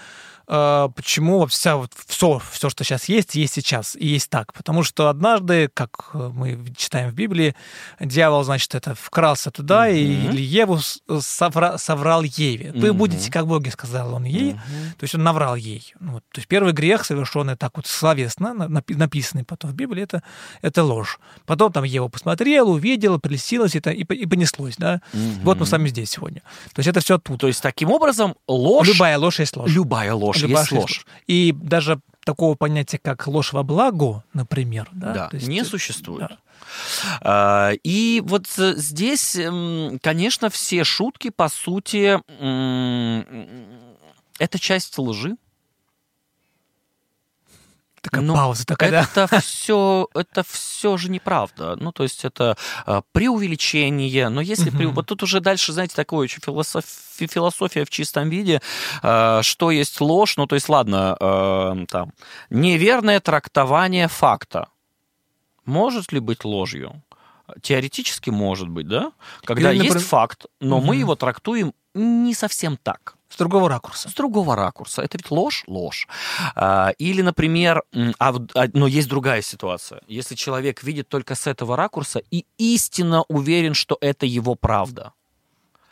Speaker 2: э, почему вся вот все, все, что сейчас есть, есть сейчас, и есть так. Потому что однажды, как э, мы читаем в Библии, дьявол, значит, это вкрался туда, и
Speaker 1: Мгм.
Speaker 2: или Еву совра- соврал Еве. Вы
Speaker 1: Мгм.
Speaker 2: будете как боги, сказал он ей. То есть он наврал ей. Ну, вот. То есть первый грех, совершенный так вот словесно, на- напи- написанный потом в Библии, это, это ложь. Потом там Ева посмотрела, увидела, прелестилась это, и, по- и понеслось. Да? Вот мы с вами здесь сегодня. То есть это все тут.
Speaker 1: То есть таким образом ложь...
Speaker 2: Любая ложь есть ложь.
Speaker 1: Любая ложь
Speaker 2: Любая
Speaker 1: есть ложь.
Speaker 2: И даже такого понятия, как ложь во благо, например, да,
Speaker 1: Да,
Speaker 2: есть,
Speaker 1: не существует.
Speaker 2: да.
Speaker 1: А, И вот э, здесь, м, конечно, все шутки, по сути, это часть лжи.
Speaker 2: Такая
Speaker 1: Ну,
Speaker 2: пауза такая, да.
Speaker 1: Это все, это все же неправда. Ну, то есть это а, преувеличение. Но если при- вот тут уже дальше, знаете, такое очень философ- философия в чистом виде, а, что есть ложь. Ну, то есть, ладно, а, там неверное трактование факта может ли быть ложью? Теоретически может быть, да? Когда
Speaker 2: Или,
Speaker 1: есть
Speaker 2: например-
Speaker 1: факт, но мы
Speaker 2: Мгм.
Speaker 1: его трактуем не совсем так.
Speaker 2: С другого ракурса.
Speaker 1: С другого ракурса. Это ведь ложь? Ложь. А, Или, например, а, а, но есть другая ситуация. Если человек видит только с этого ракурса и истинно уверен, что это его правда.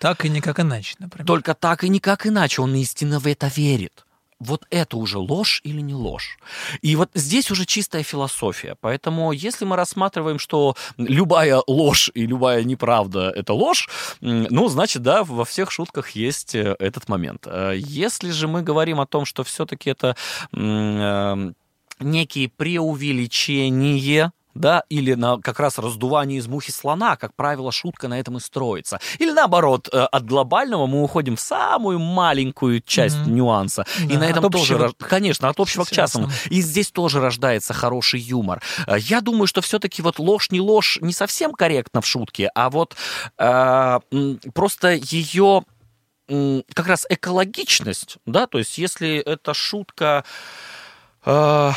Speaker 2: Так и никак иначе, например.
Speaker 1: Только так и никак иначе. Он истинно в это верит. Вот это уже ложь или не ложь? И вот здесь уже чистая философия. Поэтому если мы рассматриваем, что любая ложь и любая неправда — это ложь, ну, значит, да, во всех шутках есть э, этот момент. Э, Если же мы говорим о том, что все-таки это э, некие преувеличения, да, или на как раз раздувание из мухи слона, как правило, шутка на этом и строится. Или наоборот, э, от глобального мы уходим в самую маленькую часть
Speaker 2: Мгм.
Speaker 1: нюанса. и
Speaker 2: Да,
Speaker 1: на этом тоже,
Speaker 2: общего
Speaker 1: конечно, от общего к частному. И здесь тоже рождается хороший юмор. Э, Я думаю, что все-таки вот ложь не ложь не совсем корректно в шутке, а вот э, просто ее как раз экологичность, да, то есть если эта шутка, э,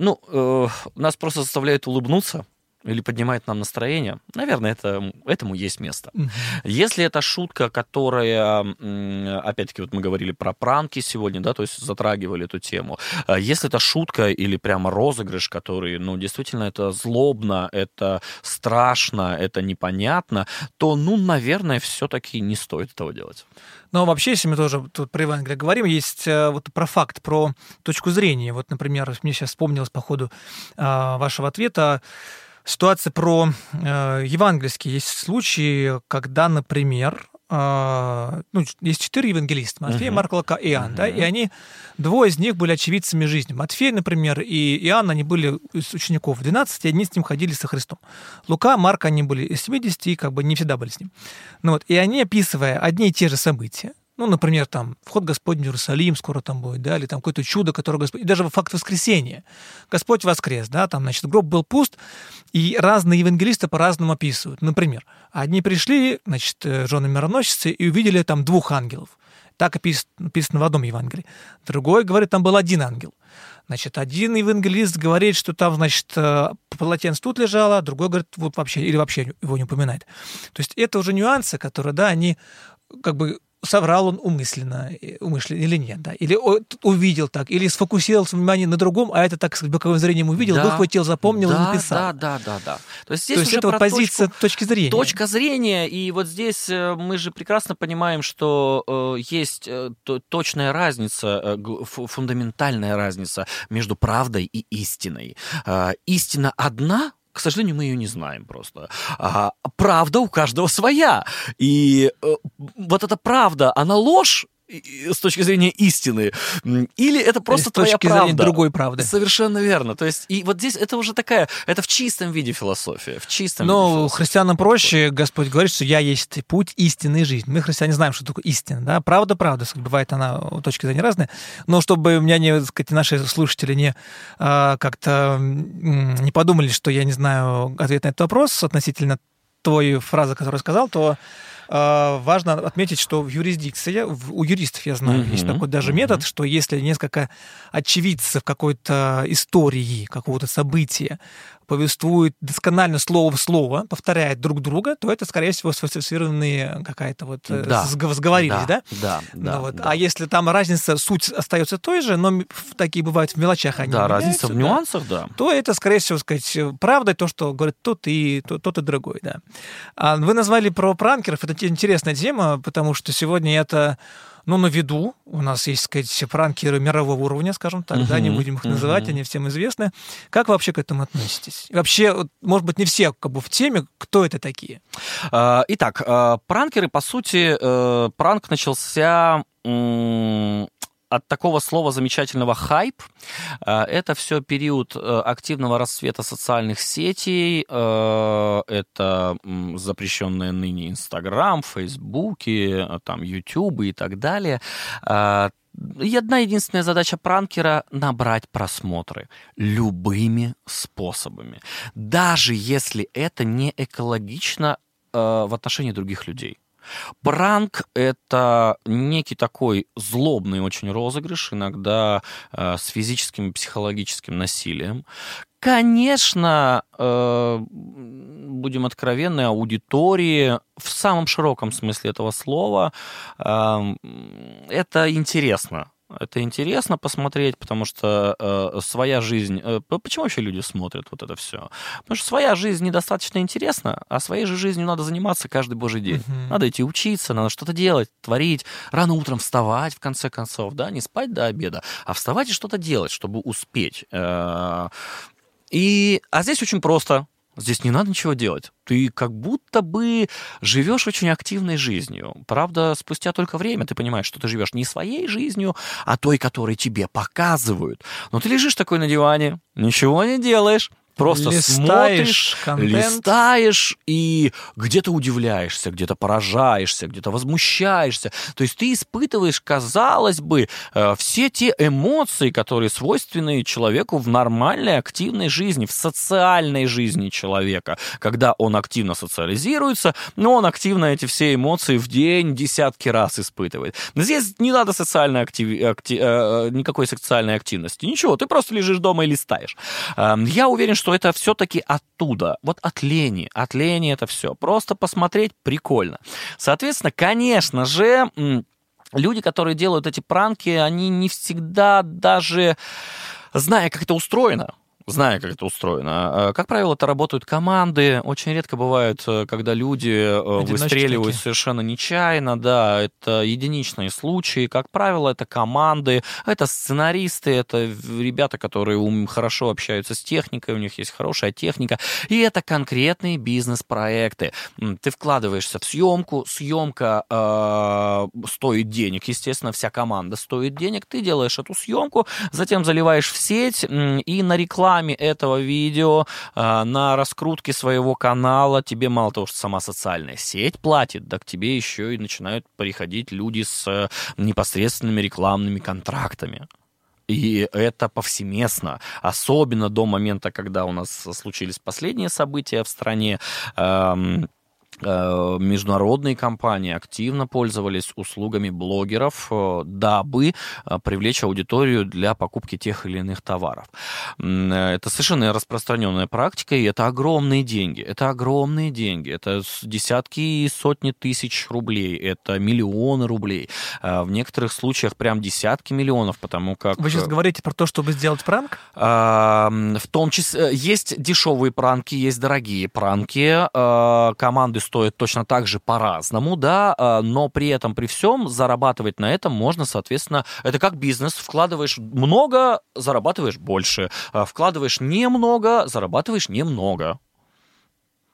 Speaker 1: ну, э, нас просто заставляет улыбнуться, или поднимает нам настроение, наверное, это, этому есть место. Если это шутка, которая, опять-таки, вот мы говорили про пранки сегодня, да, то есть затрагивали эту тему. А если это шутка или прямо розыгрыш, который, ну, действительно, это злобно, это страшно, это непонятно, то, ну, наверное, все-таки не стоит этого делать.
Speaker 2: Но вообще, если мы тоже тут про Евангелие говорим, есть э, вот про факт, про точку зрения. Вот, например, мне сейчас вспомнилось по ходу а, вашего ответа ситуация про э, евангельские. Есть случаи, когда, например, э, ну, есть четыре евангелиста, Матфей, uh-huh. Марк, Лука, Иоанн, uh-huh. да, и они, двое из них были очевидцами жизни. Матфей, например, и Иоанн, они были из учеников 12, и одни с ним ходили со Христом. Лука, Марк, они были из 70, и как бы не всегда были с ним. Ну, вот, и они, описывая одни и те же события, ну, например, там, вход Господень в Иерусалим скоро там будет, да, или там какое-то чудо, которое Господь... И даже факт воскресения. Господь воскрес, да, там, значит, гроб был пуст, и разные евангелисты по-разному описывают. Например, одни пришли, значит, э, жены мироносицы, и увидели там двух ангелов. Так написано в одном Евангелии. Другой говорит, там был один ангел. Значит, один евангелист говорит, что там, значит, э, полотенце тут лежало, другой говорит, вот вообще, или вообще его не упоминает. То есть это уже нюансы, которые, да, они как бы соврал он умышленно, умышленно или нет, да, или увидел так, или сфокусировал внимание на другом, а это так с боковым зрением увидел, да, выхватил, запомнил
Speaker 1: да,
Speaker 2: и написал.
Speaker 1: Да, да, да, да.
Speaker 2: То есть здесь То есть это позиция точку, точки зрения.
Speaker 1: Точка зрения, и вот здесь э, мы же прекрасно понимаем, что э, есть э, точная разница, э, фундаментальная разница между правдой и истиной. Э, истина одна, к сожалению, мы ее не знаем просто. А, правда у каждого своя. И э, вот эта правда, она ложь, с точки зрения истины, или это просто твоя
Speaker 2: правда. С точки зрения другой правды.
Speaker 1: Совершенно верно. То есть, и вот здесь это уже такая, это в чистом виде философия, в чистом
Speaker 2: Но христианам проще, Господь говорит, что я есть путь истины и жизнь. Мы, христиане, знаем, что такое истина, да? Правда, правда, бывает она, точки зрения разные, но чтобы у меня не, сказать, наши слушатели не а, как-то не подумали, что я не знаю ответ на этот вопрос относительно той фразы, которую сказал, то важно отметить, что в юрисдикции, у юристов, я знаю, mm-hmm. есть такой даже mm-hmm. метод, что если несколько очевидцев какой-то истории, какого-то события повествует досконально слово в слово, повторяет друг друга, то это, скорее всего, сфальсифицированные какая-то вот э, да. сговорились, да?
Speaker 1: Да, да.
Speaker 2: Ну, вот.
Speaker 1: да.
Speaker 2: А если там разница, суть остается той же, но такие бывают в мелочах они
Speaker 1: Да, разница в нюансах, да.
Speaker 2: То это, скорее всего, сказать, правда то, что говорит тот и тот, тот и другой, да. А вы назвали про пранкеров, это интересная тема, потому что сегодня это ну, на виду. У нас есть, сказать, пранкеры мирового уровня, скажем так, uh-huh, да, не будем их uh-huh. называть, они всем известны. Как вообще к этому относитесь? Вообще, может быть, не все как бы в теме, кто это такие?
Speaker 1: А, итак, а, пранкеры, по сути, э, пранк начался от такого слова замечательного хайп. Э, это все период э, активного расцвета социальных сетей. Э, это запрещенные ныне Инстаграм, Фейсбуки, там, Ютубы и так далее. И одна единственная задача пранкера — набрать просмотры любыми способами. Даже если это не экологично в отношении других людей. Пранк — это некий такой злобный очень розыгрыш, иногда э, с физическим и психологическим насилием. Конечно, э, будем откровенны, аудитории в самом широком смысле этого слова э, это интересно это интересно посмотреть, потому что э, своя жизнь... Э, почему вообще люди смотрят вот это все? Потому что своя жизнь недостаточно интересна, а своей же жизнью надо заниматься каждый божий день. Uh-huh. Надо идти учиться, надо что-то делать, творить, рано утром вставать, в конце концов, да, не спать до обеда, а вставать и что-то делать, чтобы успеть. Э, и, а здесь очень просто. Здесь не надо ничего делать. Ты как будто бы живешь очень активной жизнью. Правда, спустя только время ты понимаешь, что ты живешь не своей жизнью, а той, которой тебе показывают. Но ты лежишь такой на диване, ничего не делаешь, просто
Speaker 2: листаешь
Speaker 1: смотришь, контент. листаешь и где-то удивляешься, где-то поражаешься, где-то возмущаешься. То есть ты испытываешь, казалось бы, э, все те эмоции, которые свойственны человеку в нормальной, активной жизни, в социальной жизни человека, когда он активно социализируется, но он активно эти все эмоции в день десятки раз испытывает. Здесь не надо социальной актив... актив... Э, никакой социальной активности. Ничего, ты просто лежишь дома и листаешь. Эм, я уверен, что что это все-таки оттуда. Вот от лени. От лени это все. Просто посмотреть прикольно. Соответственно, конечно же, люди, которые делают эти пранки, они не всегда даже зная, как это устроено, зная, как это устроено. А, как правило, это работают команды. Очень редко бывает, э, когда люди э, выстреливают такие. совершенно нечаянно. Да, это единичные случаи. Как правило, это команды, это сценаристы, это ребята, которые хорошо общаются с техникой, у них есть хорошая техника. И это конкретные бизнес-проекты. Ты вкладываешься в съемку, съемка э, стоит денег, естественно, вся команда стоит денег. Ты делаешь эту съемку, затем заливаешь в сеть и на рекламе рекламе этого видео, а, на раскрутке своего канала тебе мало того, что сама социальная сеть платит, так тебе еще и начинают приходить люди с э, непосредственными рекламными контрактами. И это повсеместно, особенно до момента, когда у нас случились последние события в стране. Эм, международные компании активно пользовались услугами блогеров, э, дабы э, привлечь аудиторию для покупки тех или иных товаров. Это совершенно распространенная практика, и это огромные деньги. Это огромные деньги. Это десятки и сотни тысяч рублей. Это миллионы рублей. В некоторых случаях прям десятки миллионов, потому как...
Speaker 2: Вы сейчас говорите про то, чтобы сделать пранк?
Speaker 1: В том числе есть дешевые пранки, есть дорогие пранки. Команды стоит точно так же по-разному, да, а, но при этом, при всем, зарабатывать на этом можно, соответственно, это как бизнес, вкладываешь много, зарабатываешь больше, а, вкладываешь немного, зарабатываешь немного.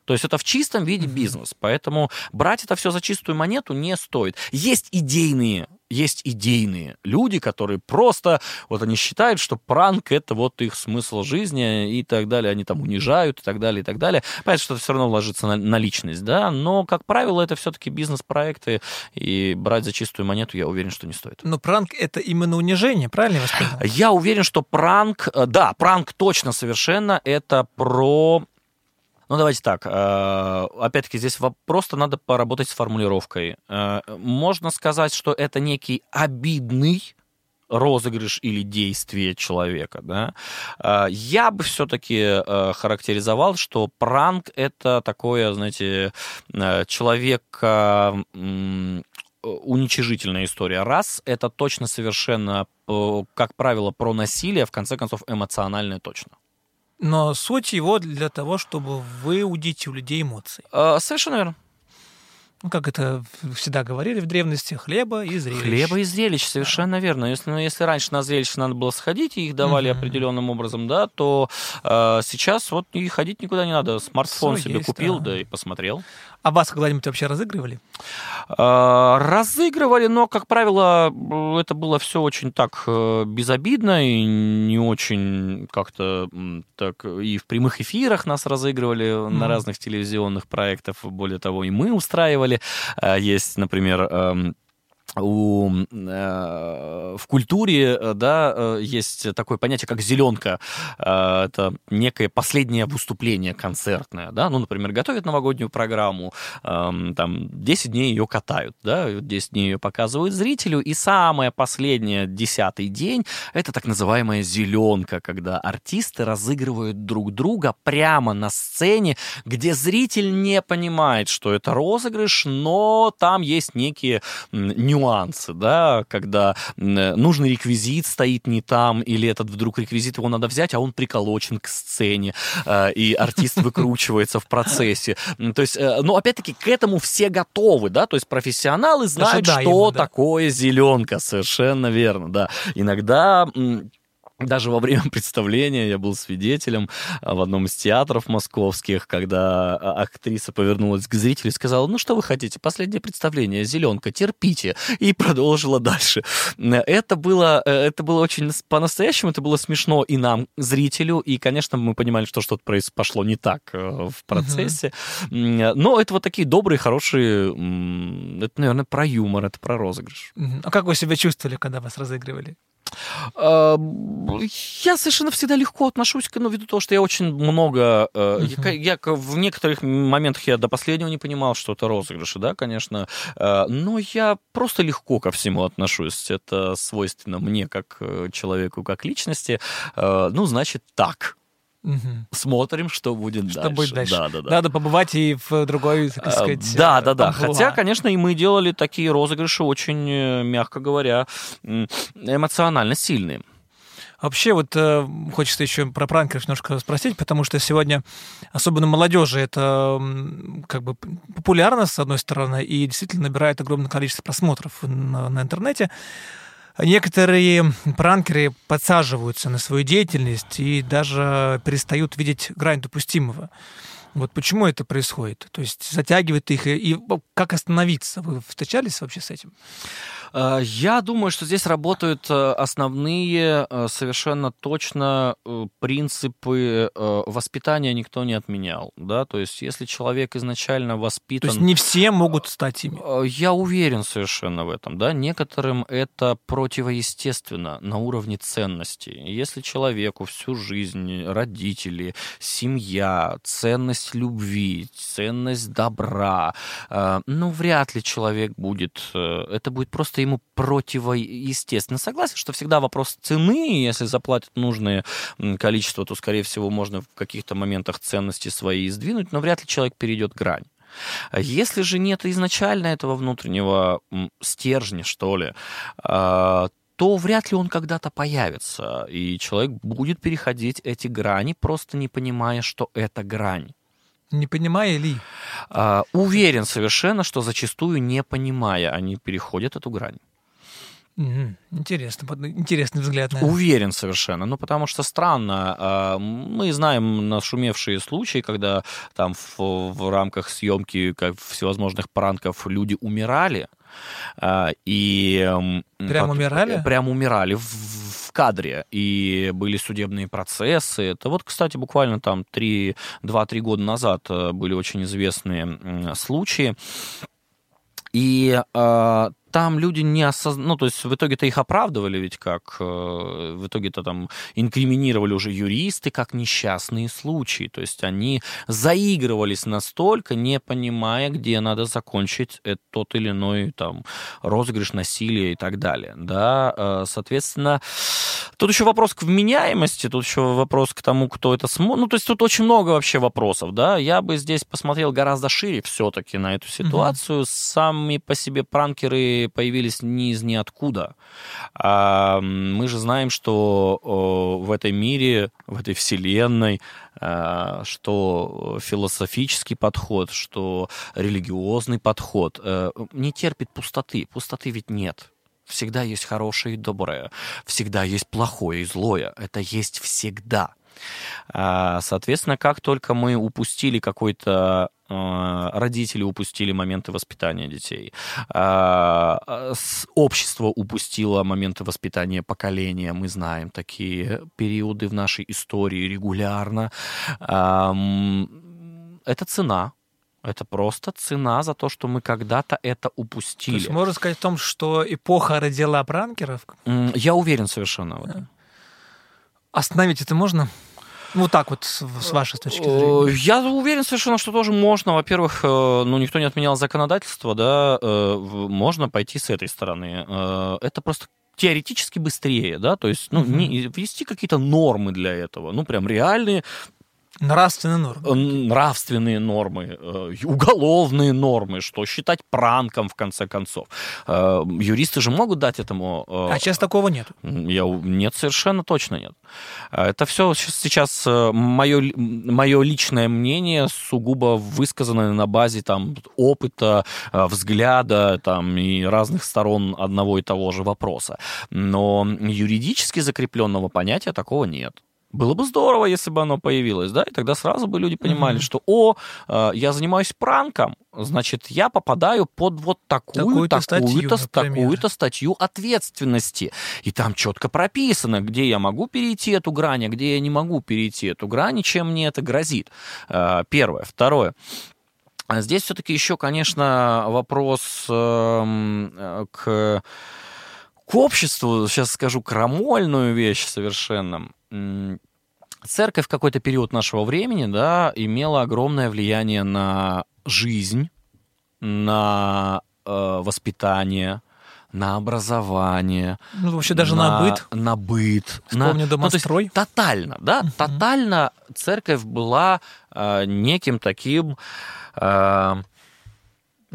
Speaker 1: То есть это в чистом виде бизнес. Поэтому брать это все за чистую монету не стоит. Есть идейные есть идейные люди, которые просто, вот они считают, что пранк это вот их смысл жизни и так далее, они там унижают и так далее, и так далее. Понятно, что это все равно ложится на, на личность, да, но, как правило, это все-таки бизнес-проекты, и брать за чистую монету, я уверен, что не стоит.
Speaker 2: Но пранк это именно унижение, правильно я?
Speaker 1: Я уверен, что пранк, э, да, пранк точно совершенно это про ну, давайте так. Э, опять-таки, здесь просто надо поработать с формулировкой. Э, можно сказать, что это некий обидный розыгрыш или действие человека, да, э, я бы все-таки характеризовал, что пранк это такое, знаете, человека уничижительная история. Раз, это точно совершенно, как правило, про насилие, в конце концов, эмоциональное точно.
Speaker 2: Но суть его для того, чтобы выудить у людей эмоции.
Speaker 1: А, совершенно верно
Speaker 2: ну, как это всегда говорили в древности, хлеба и зрелищ.
Speaker 1: Хлеба и зрелищ, совершенно да. верно. Если, ну, если раньше на зрелище надо было сходить, и их давали угу. определенным образом, да, то э, сейчас вот и ходить никуда не надо. Смартфон Всё себе есть, купил, да. да, и посмотрел.
Speaker 2: А вас когда-нибудь вообще разыгрывали?
Speaker 1: Э, разыгрывали, но, как правило, это было все очень так э, безобидно и не очень как-то так и в прямых эфирах нас разыгрывали mm. на разных телевизионных проектах. Более того, и мы устраивали делали. Э, есть, например, эм, у, э, в культуре э, да, э, есть такое понятие, как зеленка. Э, это некое последнее выступление концертное. Да? Ну, например, готовят новогоднюю программу, э, там 10 дней ее катают, да? 10 дней ее показывают зрителю, и самое последнее, десятый день, это так называемая зеленка, когда артисты разыгрывают друг друга прямо на сцене, где зритель не понимает, что это розыгрыш, но там есть некие нюансы нюансы, да, когда нужный реквизит стоит не там, или этот вдруг реквизит его надо взять, а он приколочен к сцене, э, и артист выкручивается в процессе. То есть, э, ну, опять-таки, к этому все готовы, да, то есть профессионалы знают, что такое зеленка, совершенно верно, да. Иногда даже во время представления я был свидетелем а, в одном из театров московских, когда а, актриса повернулась к зрителю и сказала, ну что вы хотите, последнее представление, зеленка, терпите, и продолжила дальше. Это было, э, это было очень по-настоящему, это было смешно и нам, зрителю, и, конечно, мы понимали, что что-то пошло не так э, в процессе, угу. но это вот такие добрые, хорошие, это, наверное, про юмор, это про розыгрыш.
Speaker 2: А как вы себя чувствовали, когда вас разыгрывали?
Speaker 1: А, я совершенно всегда легко отношусь к, ну, ввиду того, что я очень много... Uh-huh. Я, я в некоторых моментах я до последнего не понимал, что это розыгрыши, да, конечно, э, но я просто легко ко всему отношусь. Это свойственно мне, как э, человеку, как личности. Ну, значит, так.
Speaker 2: Мгм.
Speaker 1: Смотрим, что будет
Speaker 2: Что
Speaker 1: дальше.
Speaker 2: будет дальше?
Speaker 1: Да, да, да.
Speaker 2: Надо побывать и в другой, так
Speaker 1: А,
Speaker 2: сказать,
Speaker 1: Да,
Speaker 2: э,
Speaker 1: да, да.
Speaker 2: амплуа.
Speaker 1: Хотя, конечно, и мы делали такие розыгрыши очень, э, мягко говоря, эмоционально сильные.
Speaker 2: Вообще, вот э, хочется еще про пранкеров немножко спросить, потому что сегодня, особенно молодежи, это как бы популярно, с одной стороны, и действительно набирает огромное количество просмотров на, на интернете. Некоторые пранкеры подсаживаются на свою деятельность и даже перестают видеть грань допустимого. Вот почему это происходит? То есть затягивает их, и, как остановиться? Вы встречались вообще с этим?
Speaker 1: Э, Я думаю, что здесь работают э, основные э, совершенно точно принципы воспитания никто не отменял, да, то есть если человек изначально
Speaker 2: То
Speaker 1: воспитан...
Speaker 2: есть не все могут стать ими.
Speaker 1: Я уверен совершенно в этом, да. Некоторым это противоестественно на уровне ценностей. Если человеку всю жизнь родители, семья, ценность любви, ценность добра, ну вряд ли человек будет, это будет просто ему противоестественно. Согласен, что всегда вопрос цены, если заплатят нужное количество, то, скорее всего, можно в каких-то моментах ценности свои сдвинуть, но вряд ли человек перейдет грань. А Если же нет изначально этого внутреннего стержня, что ли, а, то вряд ли он когда-то появится, и человек будет переходить эти грани, просто не понимая, что это грань.
Speaker 2: Не понимая ли?
Speaker 1: А, Уверен совершенно, что зачастую не понимая, они переходят эту грань.
Speaker 2: Интересно, интересный взгляд на это.
Speaker 1: Уверен совершенно. Ну, потому что странно. а, Мы знаем нашумевшие случаи, когда там в, в рамках съемки как всевозможных пранков люди умирали. а, И...
Speaker 2: Прям умирали?
Speaker 1: Прям умирали в кадре. И были судебные процессы. Это вот, кстати, буквально там 3, 2-3 года назад э, были очень известные случаи. И э, там люди не осознали, ну, то есть в итоге-то их оправдывали ведь как, э, в итоге-то там инкриминировали уже юристы как несчастные случаи, то есть они заигрывались настолько, не понимая, где надо закончить э, тот или иной там розыгрыш, насилие и так далее, да, Э, соответственно, тут еще вопрос к вменяемости, тут еще вопрос к тому, кто это смотрит, ну, то есть тут очень много вообще вопросов, да, я бы здесь посмотрел гораздо шире все-таки на эту ситуацию, сами по себе пранкеры появились ни из ниоткуда, А, мы же знаем, что в этой мире, в этой вселенной, а, что философический подход, что религиозный подход э, не терпит пустоты. Пустоты ведь нет. Всегда есть хорошее и доброе. Всегда есть плохое и злое. Это есть всегда. А, Соответственно, как только мы упустили какой-то родители упустили моменты воспитания детей, с- общество упустило моменты воспитания поколения, мы знаем такие периоды в нашей истории регулярно. Это цена. Это просто цена за то, что мы когда-то это
Speaker 2: То
Speaker 1: упустили.
Speaker 2: есть можно сказать о том, что эпоха родила пранкеров.
Speaker 1: Я уверен совершенно в этом.
Speaker 2: Остановить это можно? Ну, Вот так вот, с, вашей точки зрения.
Speaker 1: Я уверен совершенно, что тоже можно. Во-первых, э, ну, никто не отменял законодательство, да, э, можно пойти с этой стороны. Э, Это просто теоретически быстрее, да, то есть, ну, не, ввести какие-то нормы для этого, ну, прям реальные
Speaker 2: Нравственная норма.
Speaker 1: э, нравственные нормы, э, уголовные нормы, что считать пранком, в конце концов. Э, Юристы же могут дать этому... э,
Speaker 2: А сейчас такого нет.
Speaker 1: я, нет, совершенно точно нет. Это все сейчас мое, мое личное мнение, сугубо высказанное на базе там, опыта, взгляда там, и разных сторон одного и того же вопроса. Но юридически закрепленного понятия такого нет. Было бы здорово, если бы оно появилось, да, и тогда сразу бы люди понимали,
Speaker 2: Мгм.
Speaker 1: что, о, э, я занимаюсь пранком, значит, я попадаю под вот такую,
Speaker 2: Такую-то статью,
Speaker 1: такую-то,
Speaker 2: например.
Speaker 1: такую-то статью ответственности. И там четко прописано, где я могу перейти эту грань, а где я не могу перейти эту грань, и чем мне это грозит. Э, Первое. Второе. А Здесь все-таки еще, конечно, вопрос эм, к, к обществу, сейчас скажу крамольную вещь совершенно. Церковь в какой-то период нашего времени, да, имела огромное влияние на жизнь, на э, воспитание, на образование.
Speaker 2: Ну, вообще даже на, на быт.
Speaker 1: На быт.
Speaker 2: Вспомню на, домострой.
Speaker 1: Ну, то есть, тотально, да, угу. тотально церковь была э, неким таким... Э,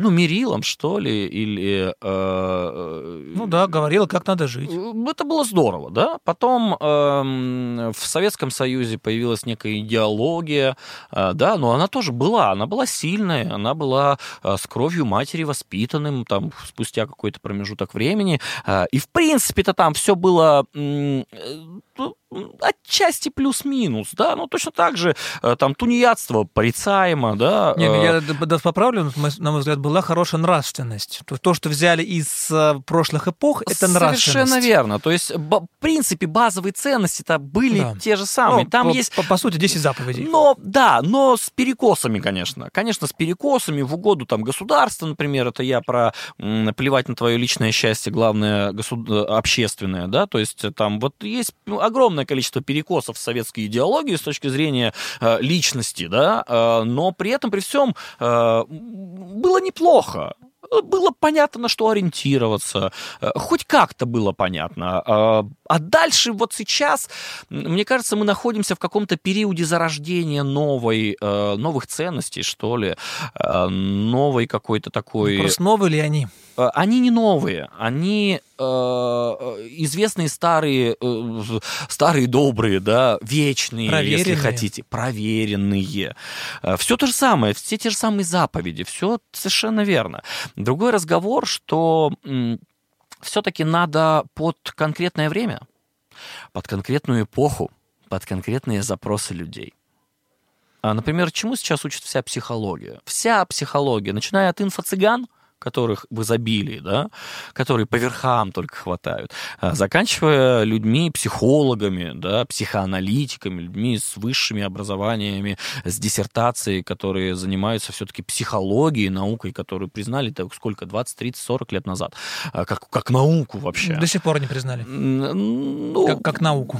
Speaker 1: ну, мерилом, что ли, или... Э,
Speaker 2: э, ну да, говорила, как надо жить. Э,
Speaker 1: это было здорово, да. Потом э, в Советском Союзе появилась некая идеология, э, да, но она тоже была, она была сильная, она была э, с кровью матери воспитанным, там, спустя какой-то промежуток времени. Э, и, в принципе-то, там все было... Э, отчасти плюс-минус, да, ну точно так же э, там тунеядство порицаемо, да.
Speaker 2: Не, ну, я э, да, поправлю, на мой взгляд, была хорошая нравственность. То, то что взяли из э, прошлых эпох, это нравственность.
Speaker 1: Совершенно верно. То есть, в принципе, базовые ценности-то были да. те же самые.
Speaker 2: Ну,
Speaker 1: там
Speaker 2: по,
Speaker 1: есть...
Speaker 2: По, по сути, 10 заповедей.
Speaker 1: Но, да, но с перекосами, конечно. Конечно, с перекосами в угоду там государства, например, это я про плевать на твое личное счастье, главное, госуд... общественное, да, то есть там вот есть огромное количество перекосов в советской идеологии с точки зрения э, личности, да, э, но при этом, при всем, э, было неплохо было понятно, на что ориентироваться, э, хоть как-то было понятно. А, а дальше вот сейчас, мне кажется, мы находимся в каком-то периоде зарождения новой, э, новых ценностей, что ли, э, новой какой-то такой...
Speaker 2: Вопрос, новые ли они?
Speaker 1: Они не новые, они известные старые, старые добрые, да, вечные, если хотите, проверенные. Все то же самое, все те же самые заповеди, все совершенно верно. Другой разговор, что все-таки надо под конкретное время, под конкретную эпоху, под конкретные запросы людей. А, например, чему сейчас учит вся психология? Вся психология, начиная от инфо-цыган – которых в изобилии, да, которые по верхам только хватают, а, заканчивая людьми, психологами, да, психоаналитиками, людьми с высшими образованиями, с диссертацией, которые занимаются все-таки психологией, наукой, которую признали так сколько, 20, 30, 40 лет назад, а, как, как науку вообще.
Speaker 2: До сих пор не признали. Ну, как, как науку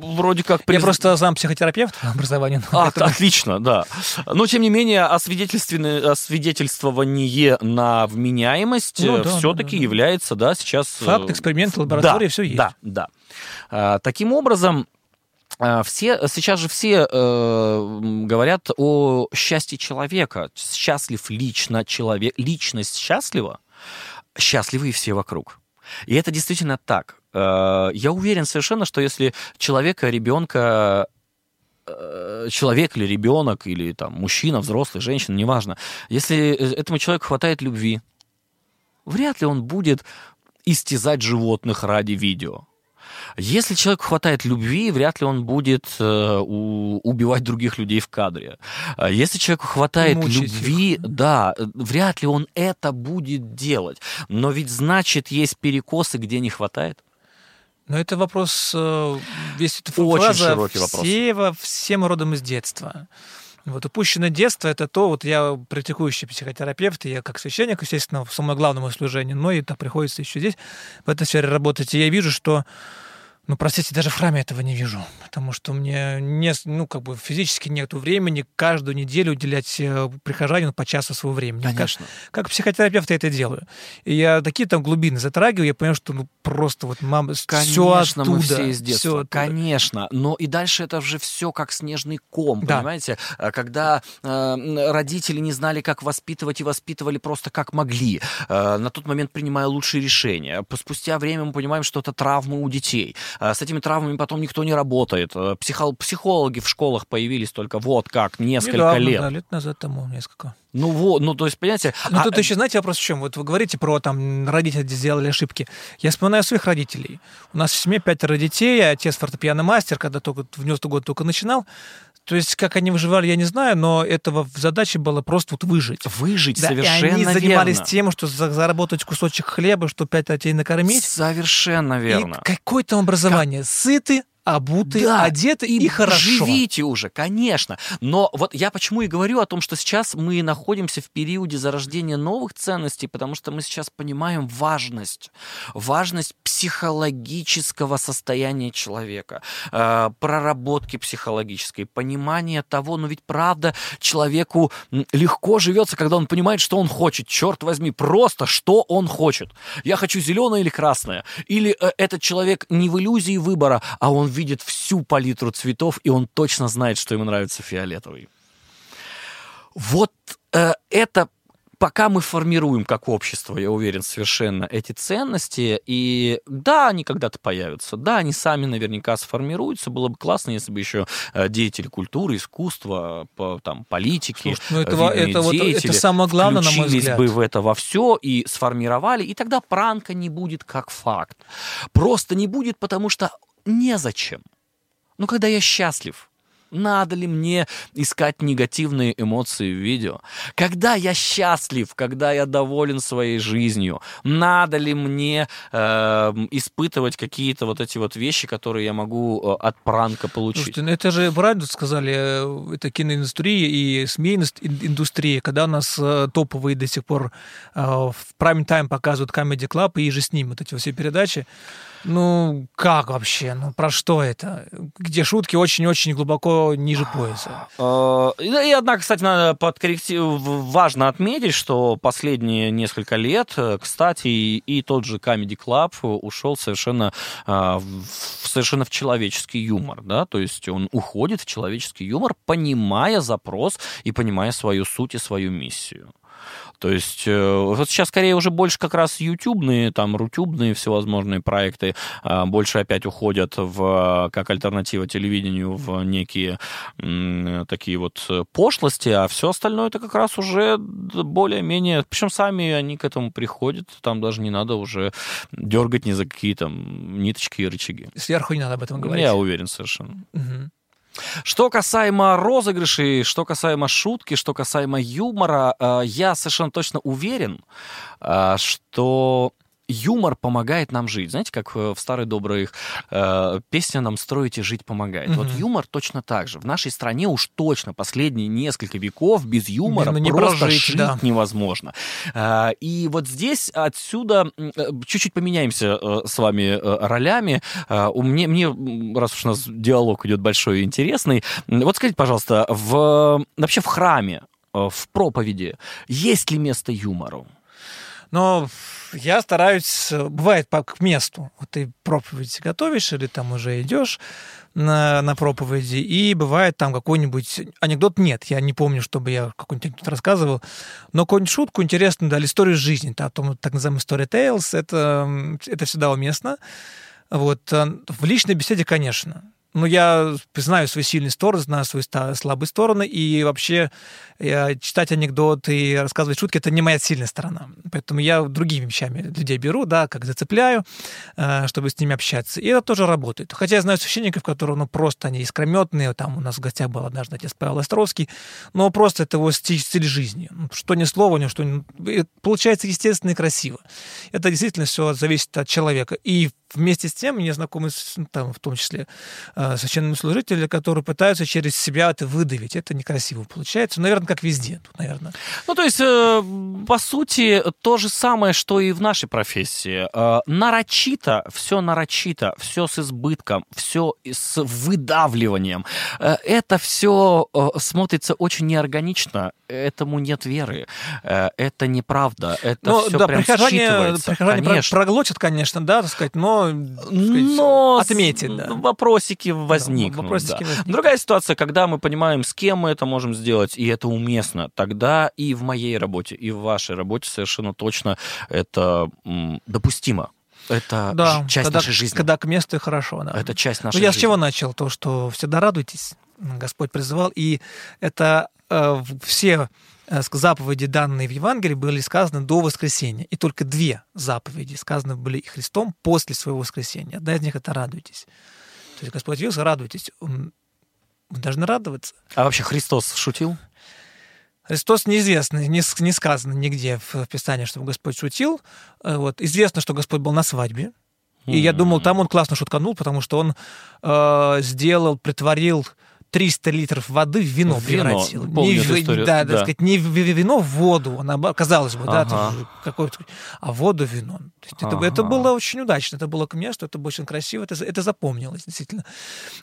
Speaker 1: вроде как...
Speaker 2: Приз... Я просто сам психотерапевт по образованию.
Speaker 1: А, отлично, да. Но, тем не менее, освидетельствование на вменяемость ну, да, все-таки да, да. является, да, сейчас...
Speaker 2: Факт, эксперимент, лаборатория,
Speaker 1: да,
Speaker 2: все есть.
Speaker 1: Да, да. А, таким образом, а, все, сейчас же все э, говорят о счастье человека. Счастлив лично человек, личность счастлива, счастливы и все вокруг. И это действительно так. Э, я уверен совершенно, что если человека, ребенка э, человек или ребенок, или там мужчина, взрослый, женщина, неважно, если этому человеку хватает любви, вряд ли он будет истязать животных ради видео. Если человеку хватает любви, вряд ли он будет э, у, убивать других людей в кадре. А если человеку хватает Мучить любви, их. да, вряд ли он это будет делать. Но ведь значит есть перекосы, где не хватает.
Speaker 2: Но это вопрос, э, весь эта
Speaker 1: Очень фраза широкий вопрос.
Speaker 2: Все, всем родом из детства. Вот упущенное детство — это то, вот я практикующий психотерапевт, и я как священник, естественно, в самое главное служение, но и так приходится еще здесь, в этой сфере работать. И я вижу, что ну, простите, даже в храме этого не вижу, потому что мне не, ну, как бы физически нет времени каждую неделю уделять э, прихожанину по часу своего времени.
Speaker 1: Конечно.
Speaker 2: Как, как психотерапевт я это делаю. И я такие там глубины затрагиваю, я понимаю, что ну, просто вот мама,
Speaker 1: Конечно,
Speaker 2: все оттуда.
Speaker 1: мы все из детства. Все Конечно, но и дальше это же все как снежный ком, да. понимаете? А когда э, родители не знали, как воспитывать, и воспитывали просто как могли, э, на тот момент принимая лучшие решения. Спустя время мы понимаем, что это травмы у детей с этими травмами потом никто не работает. Э, психо- психологи в школах появились только вот как, несколько
Speaker 2: Недавно,
Speaker 1: лет.
Speaker 2: Да, лет назад тому несколько.
Speaker 1: Ну вот, ну то есть, понимаете...
Speaker 2: Ну а... тут еще, знаете, вопрос в чем? Вот вы говорите про там родители сделали ошибки. Я вспоминаю своих родителей. У нас в семье пятеро детей, отец фортепиано мастер, когда только в 90 год только начинал. То есть, как они выживали, я не знаю, но этого задача была просто вот выжить.
Speaker 1: Выжить,
Speaker 2: да,
Speaker 1: совершенно
Speaker 2: и они занимались
Speaker 1: верно.
Speaker 2: тем, что заработать кусочек хлеба, что пять детей накормить.
Speaker 1: Совершенно верно.
Speaker 2: И какое там образование? Как... Сыты, обуты,
Speaker 1: Да,
Speaker 2: одеты и,
Speaker 1: и
Speaker 2: хорошо.
Speaker 1: Живите уже, конечно. Но вот я почему и говорю о том, что сейчас мы находимся в периоде зарождения новых ценностей, потому что мы сейчас понимаем важность, важность психологического состояния человека, э, проработки психологической, понимания того, ну ведь правда человеку легко живется, когда он понимает, что он хочет. Черт возьми, просто что он хочет. Я хочу зеленое или красное. Или э, этот человек не в иллюзии выбора, а он видит всю палитру цветов, и он точно знает, что ему нравится фиолетовый. Вот э, это пока мы формируем как общество, я уверен, совершенно эти ценности, и да, они когда-то появятся, да, они сами наверняка сформируются, было бы классно, если бы еще э, деятели культуры, искусства, по, там, политики,
Speaker 2: Слушай, ну это, это вот это самое главное, на мой взгляд.
Speaker 1: бы в это во все и сформировали, и тогда пранка не будет как факт. Просто не будет, потому что незачем. Ну, когда я счастлив, надо ли мне искать негативные эмоции в видео? Когда я счастлив, когда я доволен своей жизнью, надо ли мне э, испытывать какие-то вот эти вот вещи, которые я могу э, от пранка получить?
Speaker 2: Слушайте, ну это же правильно сказали, э, это киноиндустрия и СМИ-индустрия, когда у нас э, топовые до сих пор э, в прайм-тайм показывают Comedy Club и же с ним вот эти все передачи. Ну, как вообще? Ну, про что это? Где шутки очень-очень глубоко ниже пояса.
Speaker 1: Э, И, однако, кстати, надо подкорректировать, важно отметить, что последние несколько лет, э, кстати, и, тот же Comedy Club ушел совершенно, э, в, совершенно в человеческий юмор, да, то есть он уходит в человеческий юмор, понимая запрос и понимая свою суть и свою миссию. То есть э, вот сейчас скорее уже больше как раз ютубные, там, рутюбные всевозможные проекты а, больше опять уходят в, как альтернатива телевидению в некие м, такие вот э, пошлости, а все остальное это как раз уже более-менее, причем сами они к этому приходят, там даже не надо уже дергать ни за какие там ниточки и рычаги.
Speaker 2: Сверху не надо об этом говорить.
Speaker 1: Я уверен совершенно.
Speaker 2: Мгм.
Speaker 1: Что касаемо розыгрышей, что касаемо шутки, что касаемо юмора, э, я совершенно точно уверен, э, что юмор помогает нам жить. Знаете, как э, в старой доброй э, песне «Нам строить и жить помогает». Вот
Speaker 2: Мгм.
Speaker 1: юмор точно так же. В нашей стране уж точно последние несколько веков без юмора
Speaker 2: Ну, не
Speaker 1: просто
Speaker 2: прожить,
Speaker 1: жить
Speaker 2: да.
Speaker 1: невозможно. Э, и вот здесь отсюда э, чуть-чуть поменяемся э, с вами э, ролями. Э, у мне, мне, раз уж у нас диалог идет большой и интересный, вот скажите, пожалуйста, в, вообще в храме, э, в проповеди есть ли место юмору?
Speaker 2: Но я стараюсь, э, бывает по, к месту. Вот ты проповедь готовишь или там уже идешь на, на проповеди, и бывает там какой-нибудь анекдот. Нет, я не помню, чтобы я какой-нибудь анекдот рассказывал, но какую-нибудь шутку интересную, да, историю жизни, да, том, так называемый storytales, это, м, это всегда уместно. Вот. а В личной беседе, конечно. Но я знаю свои сильные стороны, знаю свои слабые стороны, и вообще э, читать анекдоты и рассказывать шутки — это не моя сильная сторона. Поэтому я другими вещами людей беру, да, как зацепляю, э, чтобы с ними общаться. И это тоже работает. Хотя я знаю священников, которые, ну, просто они искрометные. Там у нас в гостях был однажды отец Павел Островский, но просто это его стиль, стиль жизни. Ну, Что ни слова, ни что ни... Получается естественно и красиво. Это действительно все зависит от человека. И вместе с тем мне знакомы, с- ну, там, в том числе, э, священные служители, которые пытаются через себя это выдавить. Это некрасиво получается. Наверное, как везде. Тут, наверное.
Speaker 1: Ну, то есть, э, по сути, то же самое, что и в нашей профессии. Э, нарочито, все нарочито, все с избытком, все с выдавливанием. Э, это все смотрится очень неорганично, этому нет веры, Э, это неправда, это
Speaker 2: Ну,
Speaker 1: все
Speaker 2: да,
Speaker 1: прям
Speaker 2: прихожане,
Speaker 1: считывается.
Speaker 2: прихожане проглотят, конечно, да, так сказать, но, сказать,
Speaker 1: Но с-
Speaker 2: отметить, да.
Speaker 1: вопросики возникнут.
Speaker 2: вопросики
Speaker 1: да.
Speaker 2: возникнут.
Speaker 1: Другая ситуация, когда мы понимаем, с кем мы это можем сделать, и это уместно, тогда и в моей работе, и в вашей работе совершенно точно это допустимо. Это
Speaker 2: да,
Speaker 1: часть
Speaker 2: когда,
Speaker 1: нашей жизни.
Speaker 2: Когда к месту и хорошо, да.
Speaker 1: Это часть
Speaker 2: Ну,
Speaker 1: нашей
Speaker 2: я с
Speaker 1: жизни.
Speaker 2: чего начал? То, что всегда радуйтесь. Господь призывал. И это э, все заповеди, данные в Евангелии, были сказаны до воскресения. И только две заповеди сказаны были Христом после своего воскресения. Одна из них — это «радуйтесь». То есть Господь явился, радуйтесь. Мы должны радоваться.
Speaker 1: А вообще Христос шутил?
Speaker 2: Христос неизвестно, не, не сказано нигде в, Писании, чтобы Господь шутил. Э, Вот. Известно, что Господь был на свадьбе. И я думал, там он классно шутканул, потому что он э, сделал, притворил 300 литров воды в вино,
Speaker 1: В вино.
Speaker 2: превратил.
Speaker 1: Помню
Speaker 2: не, в-
Speaker 1: историю,
Speaker 2: да,
Speaker 1: да.
Speaker 2: сказать, не в вино в воду, наоборот, казалось бы, да,
Speaker 1: Ага.
Speaker 2: там какой-то, а воду в вино. То есть это,
Speaker 1: Ага.
Speaker 2: это было очень удачно, это было к месту, это было очень красиво, это, это запомнилось, действительно.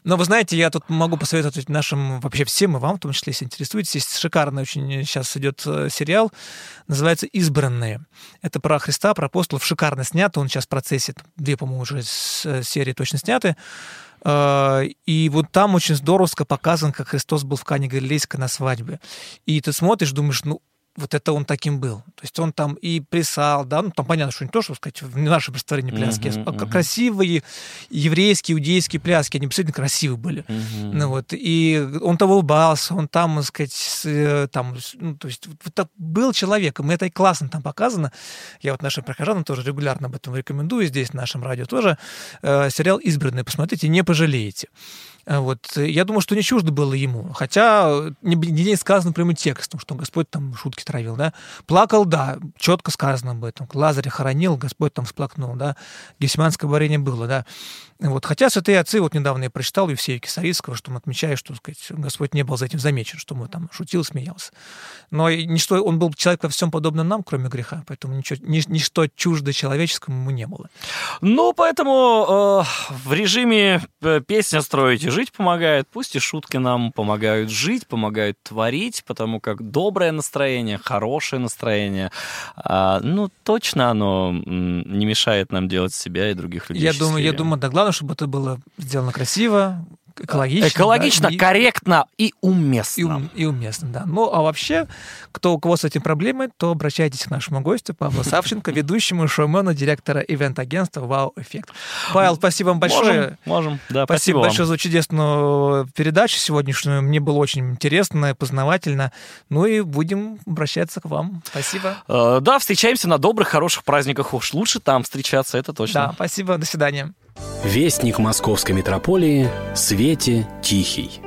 Speaker 2: Но вы знаете, я тут могу посоветовать нашим, вообще всем и вам, в том числе, если интересуетесь, есть шикарный очень сейчас идет э, сериал, называется «Избранные». Это про Христа, про апостолов, шикарно снято, он сейчас в процессе, две, по-моему, уже э, серии точно сняты. Э, И вот там очень здорово показан, как Христос был в Кане Галилейской на свадьбе. И ты смотришь, думаешь, ну, вот это он таким был. То есть он там и плясал, да, ну там понятно, что не то, что сказать, не наше представление пляски, а
Speaker 1: мгм.
Speaker 2: красивые еврейские, иудейские пляски, они действительно красивые были.
Speaker 1: Мгм.
Speaker 2: Ну вот, и он там улыбался, он там, так сказать, э, там, ну, то есть вот, так был человеком, и это и классно там показано. Я вот нашим прохожанам тоже регулярно об этом рекомендую, здесь на нашем радио тоже. Э, сериал «Избранный», посмотрите, не пожалеете. Э, Вот, э, я думаю, что не чуждо было ему. Хотя не, не сказано прямым текстом, что Господь там шутки травил, да. Плакал, да, четко сказано об этом. Лазаря хоронил, Господь там всплакнул, да. Гесиманское варенье было, да. Вот. Хотя святые отцы, вот недавно я прочитал Евсея Кисарийского, что он отмечает, что сказать, Господь не был за этим замечен, что мы там шутил, смеялся. Но ничто, он был человек во всем подобно нам, кроме греха, поэтому ничего, ни- ничто чуждо человеческому ему не было.
Speaker 1: Ну, поэтому э, в режиме э, песня строить и жить помогает. Пусть и шутки нам помогают жить, помогают творить, потому как доброе настроение, хорошее настроение, а, ну, точно оно не мешает нам делать себя и других людей
Speaker 2: Я думаю, я думаю, да, главное, чтобы это было сделано красиво, экологично.
Speaker 1: Экологично,
Speaker 2: да, и-
Speaker 1: корректно и
Speaker 2: и,
Speaker 1: уместно.
Speaker 2: ум- и уместно, да. Ну, а вообще, кто у кого с этим проблемы, то обращайтесь к нашему гостю Павлу Савченко, ведущему шоумену, директора ивент-агентства «Вау Эффект». Павел, спасибо вам большое.
Speaker 1: Можем, можем. Да,
Speaker 2: Спасибо,
Speaker 1: спасибо,
Speaker 2: большое за чудесную передачу сегодняшнюю. Мне было очень интересно, познавательно. Ну и будем обращаться к вам. Спасибо.
Speaker 1: Э, Да, встречаемся на добрых, хороших праздниках. Уж лучше там встречаться, это точно.
Speaker 2: Да, спасибо. До свидания.
Speaker 3: Вестник московской метрополии Свете Тихий.